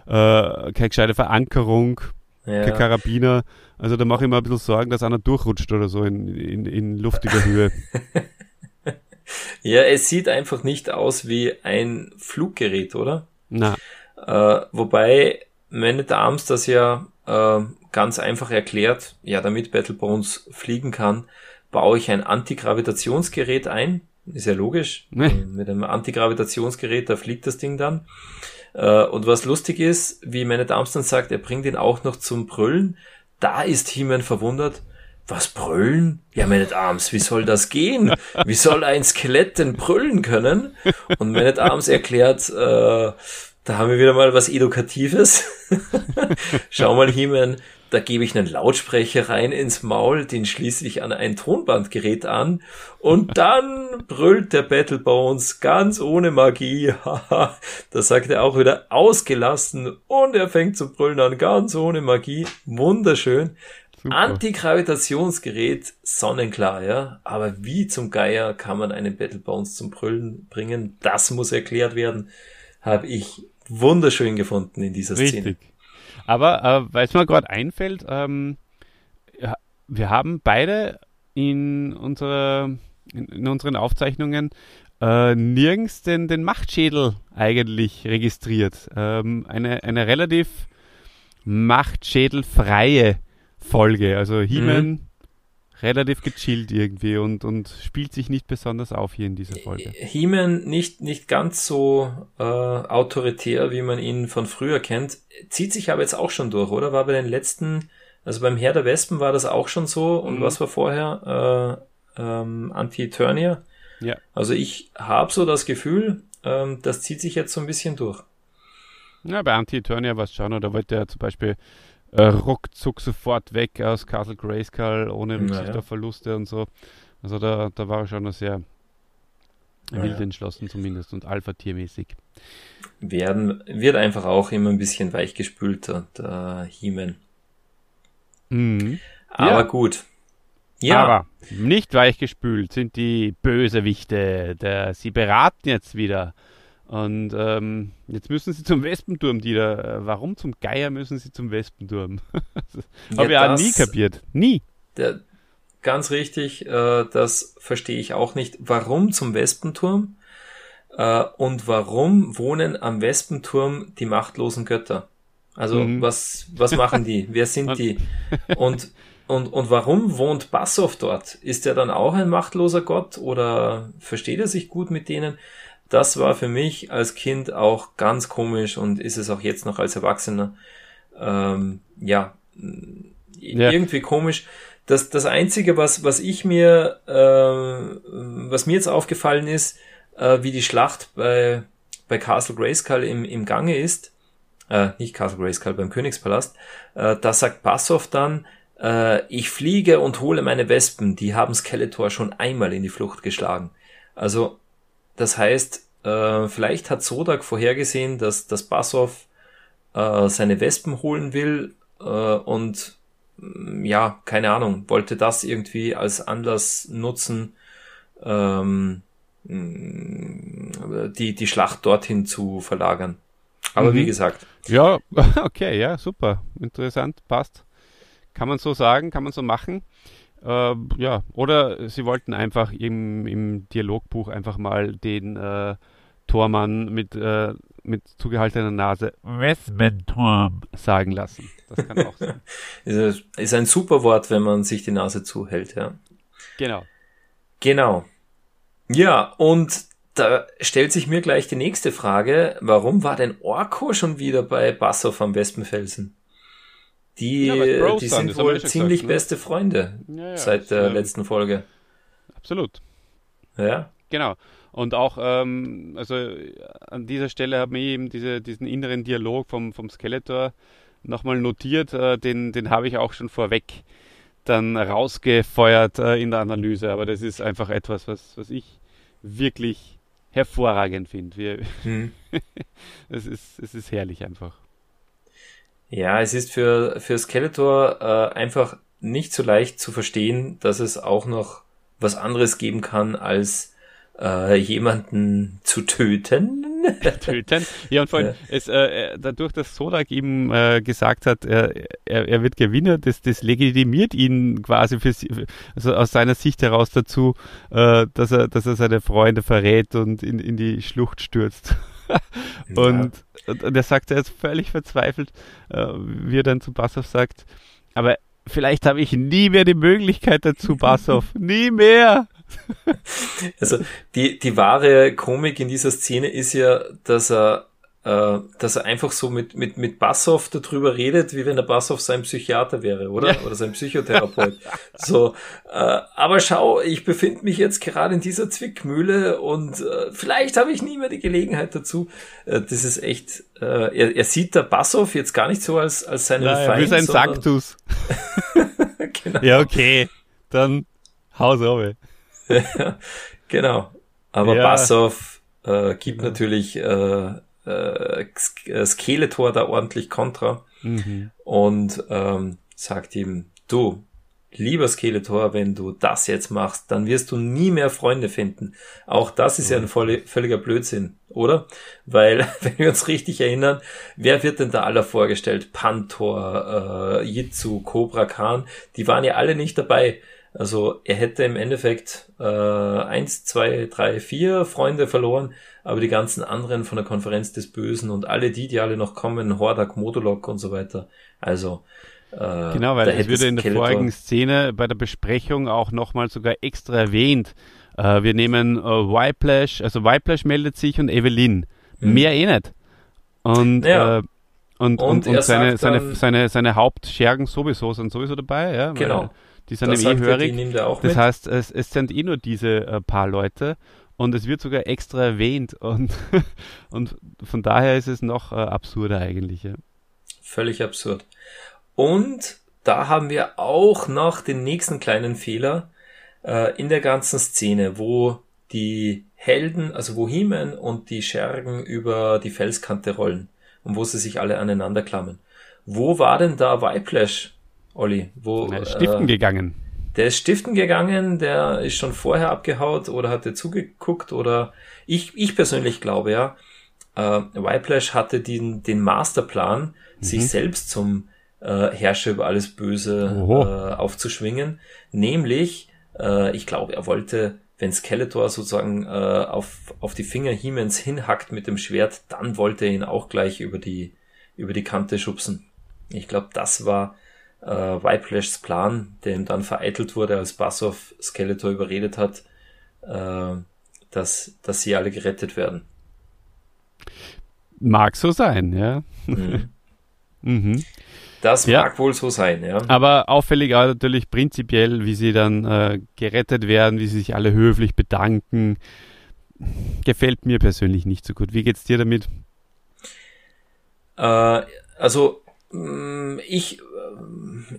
äh, keine gescheite Verankerung, kein ja. Karabiner. Also da mache ich mir ein bisschen Sorgen, dass einer durchrutscht oder so in, in, in luftiger Höhe. ja, es sieht einfach nicht aus wie ein Fluggerät, oder? Na, Äh, wobei Man at Arms das ja äh, ganz einfach erklärt, ja, damit Battle Bones fliegen kann, baue ich ein Antigravitationsgerät ein. Ist ja logisch. Nee. Mit einem Antigravitationsgerät, da fliegt das Ding dann. Äh, und was lustig ist, wie Man at Arms dann sagt, er bringt ihn auch noch zum Brüllen. Da ist He-Man verwundert. Was brüllen? Ja, Man Arms, wie soll das gehen? Wie soll ein Skelett denn brüllen können? Und Man Arms erklärt, äh, da haben wir wieder mal was Edukatives. Schau mal, He-Man, da gebe ich einen Lautsprecher rein ins Maul, den schließe ich an ein Tonbandgerät an und dann brüllt der Battle Bones ganz ohne Magie. Haha, da sagt er auch wieder ausgelassen und er fängt zu brüllen an, ganz ohne Magie. Wunderschön. super. Antigravitationsgerät, sonnenklar, ja. Aber wie zum Geier kann man einen Battle Bones zum Brüllen bringen? Das muss erklärt werden. Habe ich wunderschön gefunden in dieser Szene. Aber äh, weil es mir gerade einfällt, ähm, ja, wir haben beide in, unserer, in, in unseren Aufzeichnungen äh, nirgends den, den Machtschädel eigentlich registriert. Ähm, eine, eine relativ machtschädelfreie Folge. Also He-Man relativ gechillt irgendwie und, und spielt sich nicht besonders auf hier in dieser Folge. He-Man nicht, nicht ganz so äh, autoritär, wie man ihn von früher kennt, zieht sich aber jetzt auch schon durch, oder? War bei den letzten, also beim Herr der Wespen war das auch schon so und Mhm. was war vorher? Äh, ähm, Anti-Eternia. Ja. Also ich habe so das Gefühl, ähm, das zieht sich jetzt so ein bisschen durch. Ja, bei Anti-Eternia war es schon, oder wollte er zum Beispiel äh, ruckzuck sofort weg aus Castle Grayskull ohne Rücksicht Naja. auf Verluste und so. Also da, da war er schon noch sehr Naja. wild entschlossen zumindest und Alpha-Tiermäßig. Werden, wird einfach auch immer ein bisschen weichgespülter, der He-Man. Mhm. Aber Ja. gut. Ja, Aber nicht weichgespült sind die Bösewichte. Der, sie beraten jetzt wieder. Und ähm, jetzt müssen sie zum Wespenturm, die da. äh, Warum zum Geier müssen sie zum Wespenturm? Habe ich auch nie kapiert. Nie. Der, ganz richtig, äh, das verstehe ich auch nicht. Warum zum Wespenturm? Äh, und warum wohnen am Wespenturm die machtlosen Götter? Also Mhm. was, was machen die? Wer sind die? Und, und, und warum wohnt Bassow dort? Ist er dann auch ein machtloser Gott oder versteht er sich gut mit denen? Das war für mich als Kind auch ganz komisch und ist es auch jetzt noch als Erwachsener. Ähm, ja, Ja. irgendwie komisch. Das, das Einzige, was, was ich mir, äh, was mir jetzt aufgefallen ist, äh, wie die Schlacht bei, bei Castle Grayskull im, im Gange ist, äh, nicht Castle Grayskull, beim Königspalast, äh, da sagt Bassoff dann, äh, ich fliege und hole meine Wespen, die haben Skeletor schon einmal in die Flucht geschlagen. Also, das heißt, äh, vielleicht hat Sodak vorhergesehen, dass, dass Bassoff äh, seine Wespen holen will äh, und mm, ja, keine Ahnung, wollte das irgendwie als Anlass nutzen, ähm, mm, die, die Schlacht dorthin zu verlagern. Aber Mhm. wie gesagt, Ja, okay, ja, super. Interessant, passt. Kann man so sagen, kann man so machen. Äh, ja, oder sie wollten einfach im, im Dialogbuch einfach mal den äh, Tormann mit, äh, mit zugehaltener Nase Wespenturm. sagen lassen. Das kann auch sein. ist, ist ein super Wort, wenn man sich die Nase zuhält, ja. genau. Genau. Ja, und da stellt sich mir gleich die nächste Frage. Warum war denn Orko schon wieder bei Bassoff am Wespenfelsen? Die, Ja, die sind, wohl ziemlich gesagt, ne? beste Freunde Ja, ja, seit der ähm, letzten Folge. Absolut. Ja, Genau. Und auch, ähm, also an dieser Stelle habe ich eben diese, diesen inneren Dialog vom, vom Skeletor nochmal notiert. Äh, den den habe ich auch schon vorweg dann rausgefeuert äh, in der Analyse. Aber das ist einfach etwas, was, was ich wirklich hervorragend finde. Hm. Es ist, es ist herrlich einfach. Ja es ist für, für Skeletor äh, einfach nicht so leicht zu verstehen, dass es auch noch was anderes geben kann, als äh, jemanden zu töten. Töten. Ja, und vor allem, Ja. es, äh, äh, dadurch, dass Sodak ihm äh, gesagt hat, er, er, wird Gewinner, das, das legitimiert ihn quasi für, also aus seiner Sicht heraus dazu, äh, dass, er, dass er seine Freunde verrät und in, in die Schlucht stürzt. und, und, und er sagt, er ist völlig verzweifelt, äh, wie er dann zu Bassoff sagt, aber vielleicht habe ich nie mehr die Möglichkeit dazu, Bassoff. nie mehr. Also die, die wahre Komik in dieser Szene ist ja, dass er, äh, dass er einfach so mit, mit, mit Bassoff darüber redet, wie wenn der Bassoff sein Psychiater wäre, oder? Ja. Oder sein Psychotherapeut. so, äh, aber schau, ich befinde mich jetzt gerade in dieser Zwickmühle und äh, vielleicht habe ich nie mehr die Gelegenheit dazu. Äh, das ist echt, äh, er, er sieht der Bassoff jetzt gar nicht so als, als seinen er Feind. will sein Sanctus. genau. Ja, okay. Dann haus runter. Genau. Aber Ja. Bassoff äh, gibt natürlich äh, äh, äh, Skeletor da ordentlich Kontra Mhm. und ähm, sagt ihm, du, lieber Skeletor, wenn du das jetzt machst, dann wirst du nie mehr Freunde finden. Auch das ist ja ein voll, völliger Blödsinn, oder? Weil, wenn wir uns richtig erinnern, wer wird denn da alle vorgestellt? Pantor, äh, Jitsu, Cobra Khan, die waren ja alle nicht dabei. Also er hätte im Endeffekt äh, eins, zwei, drei, vier Freunde verloren, aber die ganzen anderen von der Konferenz des Bösen und alle die, die alle noch kommen, Hordak, Modulok und so weiter. Also äh, Genau, weil es würde in der vorigen Szene bei der Besprechung auch nochmal sogar extra erwähnt. Äh, wir nehmen äh, Whiplash, also Whiplash meldet sich und Evelyn. Mhm. Mehr eh nicht. Und, Ja. äh, und, Und und, und, seine, sagt seine, dann- seine, seine Hauptschergen sowieso sind sowieso dabei, ja. Genau. Die sind Das eh hörig. nimmt auch Das heißt, es, es sind eh nur diese äh, paar Leute und es wird sogar extra erwähnt und, und von daher ist es noch äh, absurder eigentlich. Ja. Völlig absurd. Und da haben wir auch noch den nächsten kleinen Fehler äh, in der ganzen Szene, wo die Helden, also wo He-Man und die Schergen über die Felskante rollen und wo sie sich alle aneinander klammern. Wo war denn da Whiplash, Olli? Wo, ist stiften äh, gegangen. Der ist stiften gegangen, der ist schon vorher abgehaut oder hat er zugeguckt oder ich, ich persönlich glaube ja, äh, Whiplash hatte den, den Masterplan, mhm. sich selbst zum äh, Herrscher über alles Böse äh, aufzuschwingen. Nämlich, äh, ich glaube, er wollte, wenn Skeletor sozusagen äh, auf, auf die Finger Hiemens hinhackt mit dem Schwert, dann wollte er ihn auch gleich über die, über die Kante schubsen. Ich glaube, das war äh, Whiplashs Plan, der ihm dann vereitelt wurde, als Bassoff Skeletor überredet hat, äh, dass, dass sie alle gerettet werden. Mag so sein, ja. Mhm. mhm. Das ja. mag wohl so sein, ja. Aber auffällig auch natürlich prinzipiell, wie sie dann äh, gerettet werden, wie sie sich alle höflich bedanken. Gefällt mir persönlich nicht so gut. Wie geht's dir damit? Äh, also ich,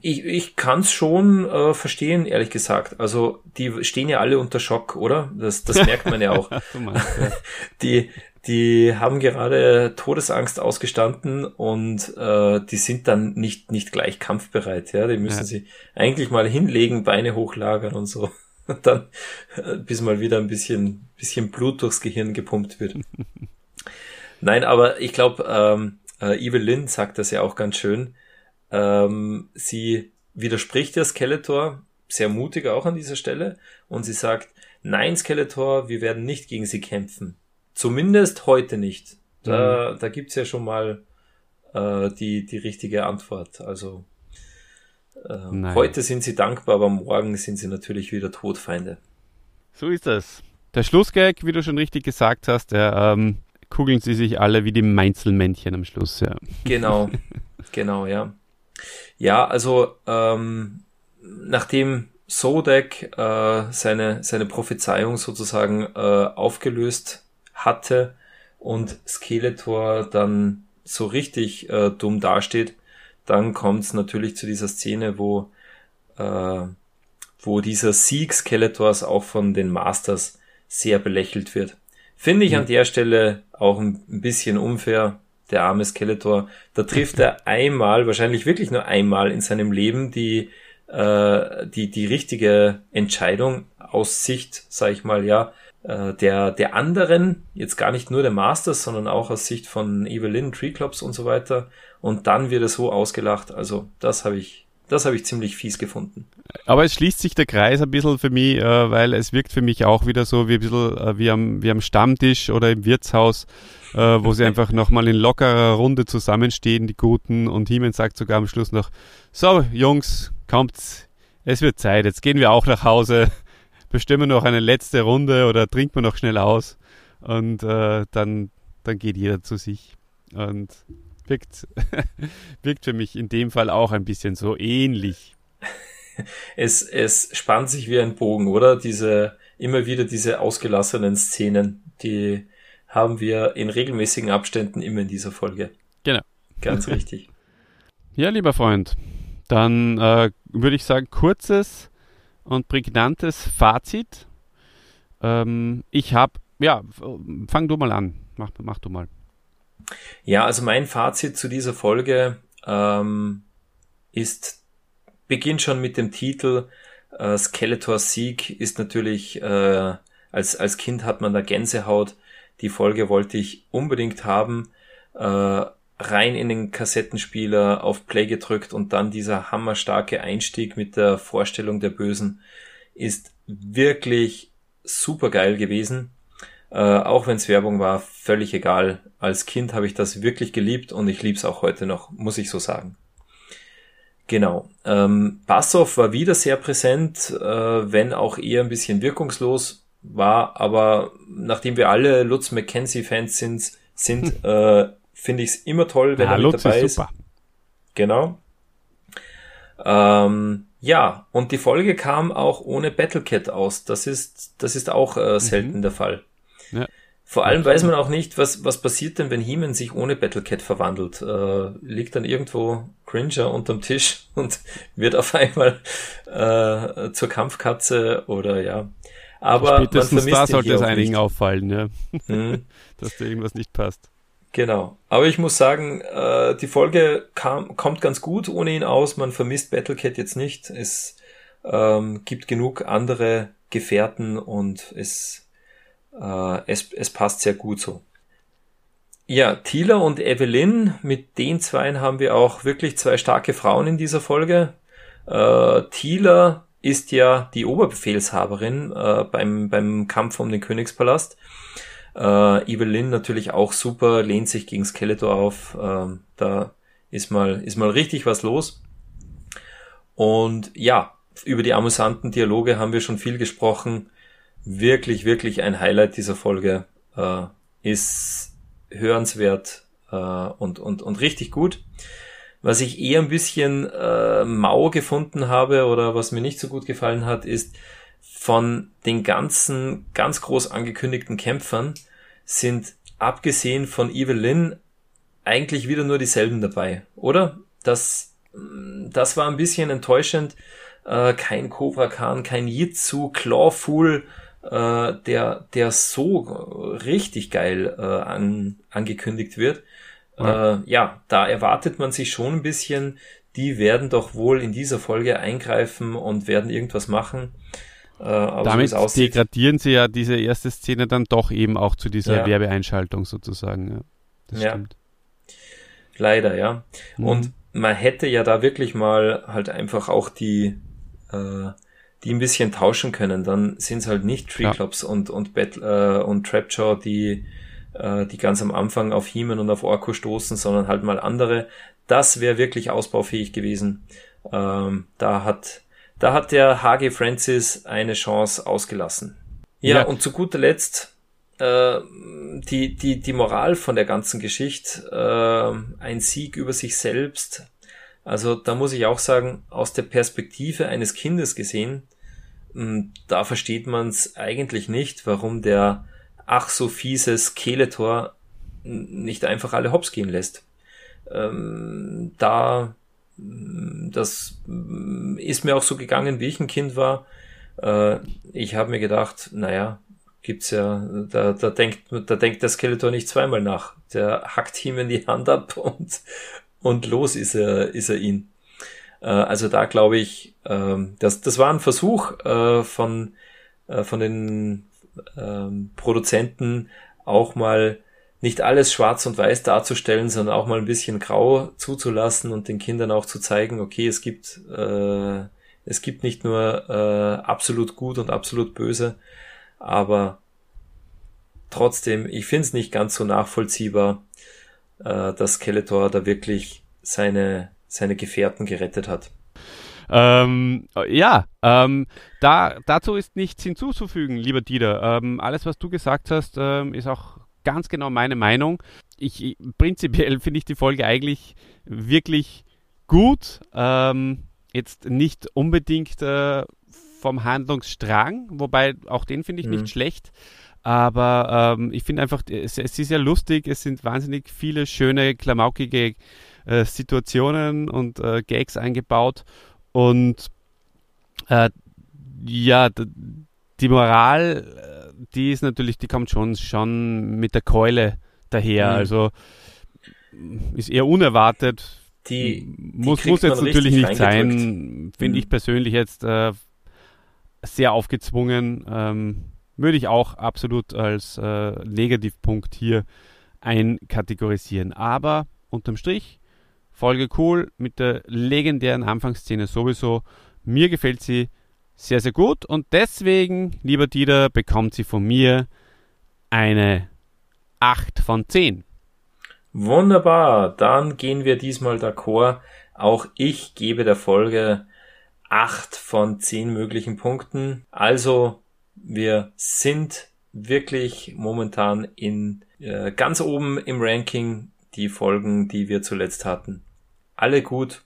ich, ich kann es schon äh, verstehen, ehrlich gesagt. Also die stehen ja alle unter Schock, oder? Das, das merkt man ja auch. meinst, ja. Die, die haben gerade Todesangst ausgestanden und äh, die sind dann nicht, nicht gleich kampfbereit. Ja, die müssen ja. sie eigentlich mal hinlegen, Beine hochlagern und so. Und dann, äh, bis mal wieder ein bisschen, bisschen Blut durchs Gehirn gepumpt wird. Nein, aber ich glaube, ähm, äh, Evelyn sagt das ja auch ganz schön. Ähm, sie widerspricht der Skeletor, sehr mutig auch an dieser Stelle, und sie sagt, nein, Skeletor, wir werden nicht gegen sie kämpfen. Zumindest heute nicht. Da, mhm. da gibt's ja schon mal äh, die, die richtige Antwort. Also äh, heute sind sie dankbar, aber morgen sind sie natürlich wieder Todfeinde. So ist das. Der Schlussgag, wie du schon richtig gesagt hast, der, ähm, kugeln sie sich alle wie die Meinzelmännchen am Schluss. Ja. Genau, genau, ja. Ja, also ähm, nachdem Sodek äh, seine, seine Prophezeiung sozusagen äh, aufgelöst hatte und Skeletor dann so richtig äh, dumm dasteht, dann kommt es natürlich zu dieser Szene, wo, äh, wo dieser Sieg Skeletors auch von den Masters sehr belächelt wird. Finde ich mhm. an der Stelle auch ein, bisschen unfair, der arme Skeletor. Da trifft er einmal, wahrscheinlich wirklich nur einmal in seinem Leben die, äh, die, die richtige Entscheidung aus Sicht, sag ich mal, ja, äh, der, der anderen, jetzt gar nicht nur der Masters, sondern auch aus Sicht von Evelyn, Tree Clubs und so weiter. Und dann wird er so ausgelacht. Also das habe ich, das habe ich ziemlich fies gefunden. Aber es schließt sich der Kreis ein bisschen für mich, äh, weil es wirkt für mich auch wieder so wie ein bisschen äh, wie, am, wie am Stammtisch oder im Wirtshaus, äh, wo sie einfach nochmal in lockerer Runde zusammenstehen, die Guten. Und Hiemen sagt sogar am Schluss noch, so Jungs, kommt's, es wird Zeit, jetzt gehen wir auch nach Hause bestimmen noch eine letzte Runde oder trinken wir noch schnell aus und dann, dann geht jeder zu sich. Und wirkt, wirkt für mich in dem Fall auch ein bisschen so ähnlich. Es, es spannt sich wie ein Bogen, oder? Diese, immer wieder diese ausgelassenen Szenen, die haben wir in regelmäßigen Abständen immer in dieser Folge. Genau. Ganz richtig. Ja, lieber Freund, dann äh, würde ich sagen, kurzes und prägnantes Fazit. Ähm, ich habe, ja, fang du mal an. Mach, mach du mal. Ja, also mein Fazit zu dieser Folge ähm, ist, beginnt schon mit dem Titel äh, Skeletor Sieg ist natürlich, äh, als, als Kind hat man da Gänsehaut. Die Folge wollte ich unbedingt haben. Äh, rein in den Kassettenspieler auf Play gedrückt und dann dieser hammerstarke Einstieg mit der Vorstellung der Bösen ist wirklich super geil gewesen. Äh, auch wenn es Werbung war, völlig egal. Als Kind habe ich das wirklich geliebt und ich lieb's auch heute noch, muss ich so sagen. Genau. Ähm, Bassoff war wieder sehr präsent, äh, wenn auch eher ein bisschen wirkungslos war, aber nachdem wir alle Lutz McKenzie-Fans sind, sind äh, finde ich es immer toll, wenn ja, er mit dabei ist. Super. Genau. Ähm, ja, und die Folge kam auch ohne Battlecat aus. Das ist, das ist auch äh, selten mhm. der Fall. Ja. Vor allem weiß man auch nicht, was, was passiert denn, wenn Heeman sich ohne Battlecat verwandelt. Äh, liegt dann irgendwo Cringer unterm Tisch und wird auf einmal äh, zur Kampfkatze oder ja. Aber Spätestens da sollte es einigen nicht. auffallen, ja. Mhm. dass da irgendwas nicht passt. Genau. Aber ich muss sagen, äh, die Folge kam, kommt ganz gut ohne ihn aus. Man vermisst Battlecat jetzt nicht. Ist ähm, gibt genug andere Gefährten und es, äh, es, es passt sehr gut so. Ja, Tila und Evelyn, mit den zweien haben wir auch wirklich zwei starke Frauen in dieser Folge. Äh, Tila ist ja die Oberbefehlshaberin äh, beim, beim Kampf um den Königspalast. Äh, Evelyn natürlich auch super, lehnt sich gegen Skeletor auf. Äh, da ist mal, ist mal richtig was los. Und ja, über die amüsanten Dialoge haben wir schon viel gesprochen. Wirklich, wirklich ein Highlight dieser Folge. Äh, ist hörenswert äh, und, und, und richtig gut. Was ich eher ein bisschen äh, mau gefunden habe oder was mir nicht so gut gefallen hat, ist von den ganzen ganz groß angekündigten Kämpfern sind abgesehen von Evelyn eigentlich wieder nur dieselben dabei, oder? Das, das war ein bisschen enttäuschend. Äh, kein Cobra Khan, kein Jitsu, Clawful, äh, der, der so richtig geil äh, an, angekündigt wird. Ja. Äh, ja, da erwartet man sich schon ein bisschen, die werden doch wohl in dieser Folge eingreifen und werden irgendwas machen. Äh, Damit so degradieren sie ja diese erste Szene dann doch eben auch zu dieser ja. Werbeeinschaltung sozusagen. Ja, das ja. stimmt. Leider, ja. Mhm. Und man hätte ja da wirklich mal halt einfach auch die, äh, die ein bisschen tauschen können. Dann sind es halt nicht Tree Clubs ja. und, und, Battle, äh, und Trapjaw, die, äh, die ganz am Anfang auf Heeman und auf Orko stoßen, sondern halt mal andere. Das wäre wirklich ausbaufähig gewesen. Ähm, da hat, da hat der HG Francis eine Chance ausgelassen. Ja, ja. und zu guter Letzt, äh, die, die, die Moral von der ganzen Geschichte, äh, ein Sieg über sich selbst. Also da muss ich auch sagen, aus der Perspektive eines Kindes gesehen, da versteht man es eigentlich nicht, warum der ach so fiese Skeletor nicht einfach alle hops gehen lässt. Ähm, da, hm, das hm, ist mir auch so gegangen, wie ich ein Kind war. Äh, ich habe mir gedacht, naja, gibt's ja, da, da denkt, da denkt der Skeletor nicht zweimal nach. Der hackt ihm in die Hand ab und, und los ist er, ist er ihn. Äh, also da glaube ich, äh, das, das war ein Versuch äh, von, äh, von den ähm, Produzenten auch mal nicht alles schwarz und weiß darzustellen, sondern auch mal ein bisschen grau zuzulassen und den Kindern auch zu zeigen, okay, es gibt, äh, es gibt nicht nur äh, absolut gut und absolut böse, aber trotzdem, ich finde es nicht ganz so nachvollziehbar, äh, dass Skeletor da wirklich seine, seine Gefährten gerettet hat. Ähm, ja, ähm, da, dazu ist nichts hinzuzufügen, lieber Dieter. Ähm, alles, was du gesagt hast, ähm, ist auch ganz genau meine Meinung. Ich, prinzipiell finde ich die Folge eigentlich wirklich gut. Ähm, jetzt nicht unbedingt äh, vom Handlungsstrang, wobei auch den finde ich mhm. nicht schlecht. Aber ähm, ich finde einfach, es, es, ist ja lustig, es sind wahnsinnig viele schöne, klamaukige äh, Situationen und äh, Gags eingebaut. Und äh, ja, die Moral, äh, die ist natürlich, die kommt schon, schon mit der Keule daher. Mhm. Also ist eher unerwartet. Die, muss, muss jetzt natürlich nicht sein, finde mhm. ich persönlich jetzt äh, sehr aufgezwungen. Ähm, würde ich auch absolut als äh, Negativpunkt hier einkategorisieren. Aber unterm Strich Folge cool mit der legendären Anfangsszene sowieso. Mir gefällt sie sehr, sehr gut und deswegen, lieber Dieter, bekommt sie von mir eine 8 von 10. Wunderbar, dann gehen wir diesmal d'accord. Auch ich gebe der Folge 8 von 10 möglichen Punkten. Also, wir sind wirklich momentan in äh, ganz oben im Ranking die Folgen, die wir zuletzt hatten. Alle gut.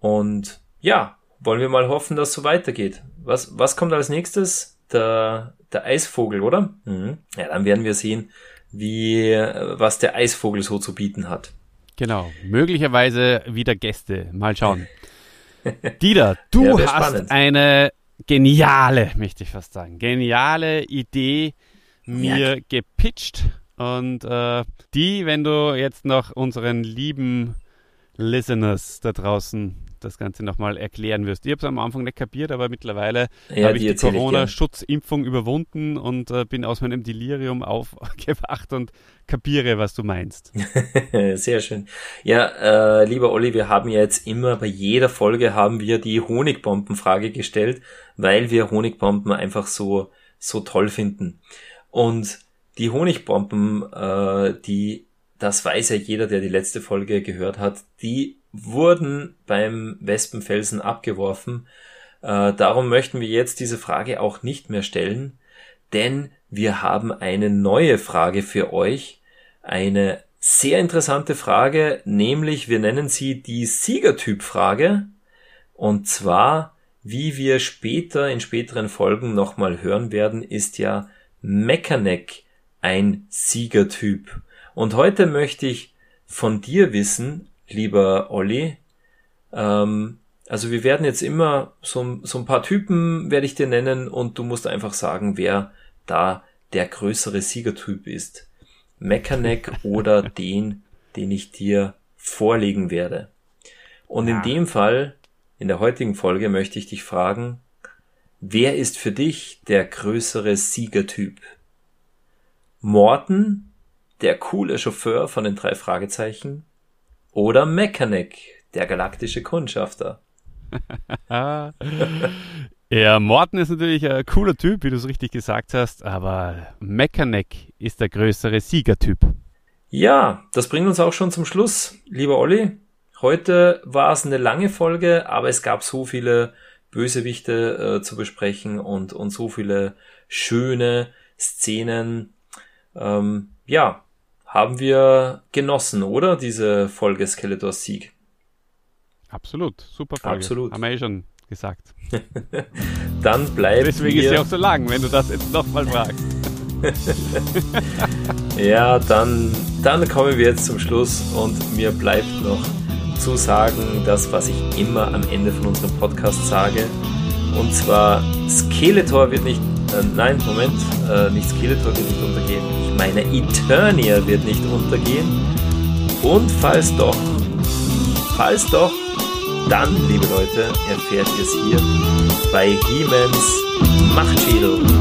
Und ja, wollen wir mal hoffen, dass es so weitergeht. Was, was kommt als nächstes? Der, der Eisvogel, oder? Mhm. Ja, dann werden wir sehen, wie, was der Eisvogel so zu bieten hat. Genau. Möglicherweise wieder Gäste. Mal schauen. Dieter, du ja, hast spannend. eine geniale, möchte ich fast sagen, geniale Idee mir ja. gepitcht und äh, die, wenn du jetzt noch unseren lieben Listeners da draußen das Ganze nochmal erklären wirst. Ich habe es am Anfang nicht kapiert, aber mittlerweile Ja, habe ich die Corona-Schutzimpfung überwunden und äh, bin aus meinem Delirium aufgewacht und kapiere, was du meinst. Sehr schön. Ja, äh, lieber Olli, wir haben ja jetzt immer bei jeder Folge haben wir die Honigbombenfrage gestellt, weil wir Honigbomben einfach so so toll finden. Und die Honigbomben, äh, die, das weiß ja jeder, der die letzte Folge gehört hat, die wurden beim Wespenfelsen abgeworfen. Äh, darum möchten wir jetzt diese Frage auch nicht mehr stellen, denn wir haben eine neue Frage für euch. Eine sehr interessante Frage, nämlich wir nennen sie die Siegertyp-Frage. Und zwar, wie wir später in späteren Folgen nochmal hören werden, ist ja Mechaneck ein Siegertyp. Und heute möchte ich von dir wissen, lieber Olli, ähm, also wir werden jetzt immer so, so ein paar Typen werde ich dir nennen und du musst einfach sagen, wer da der größere Siegertyp ist. Mechaneck oder den, den ich dir vorlegen werde. Und Ja. in dem Fall, in der heutigen Folge möchte ich dich fragen, wer ist für dich der größere Siegertyp? Morton, der coole Chauffeur von den drei Fragezeichen, oder Mechaneck, der galaktische Kundschafter? Ja, Morten ist natürlich ein cooler Typ, wie du es richtig gesagt hast, aber Mechaneck ist der größere Siegertyp. Ja, das bringt uns auch schon zum Schluss, lieber Olli. Heute war es eine lange Folge, aber es gab so viele Bösewichte äh, zu besprechen und, und so viele schöne Szenen. Ähm, ja, haben wir genossen, oder? Diese Folge Skeletors Sieg. Absolut, super Folge. Absolut. Haben wir eh schon gesagt. Dann bleibt Deswegen ist mir, sie auch so lang, wenn du das jetzt nochmal fragst. Ja, dann, dann kommen wir jetzt zum Schluss und mir bleibt noch zu sagen, das, was ich immer am Ende von unserem Podcast sage. Und zwar, Skeletor wird nicht, äh, nein, Moment, äh, nicht Skeletor wird nicht untergehen. Ich meine, Eternia wird nicht untergehen. Und falls doch, falls doch, dann, liebe Leute, erfährt ihr es hier bei He-Mans Machtschädel.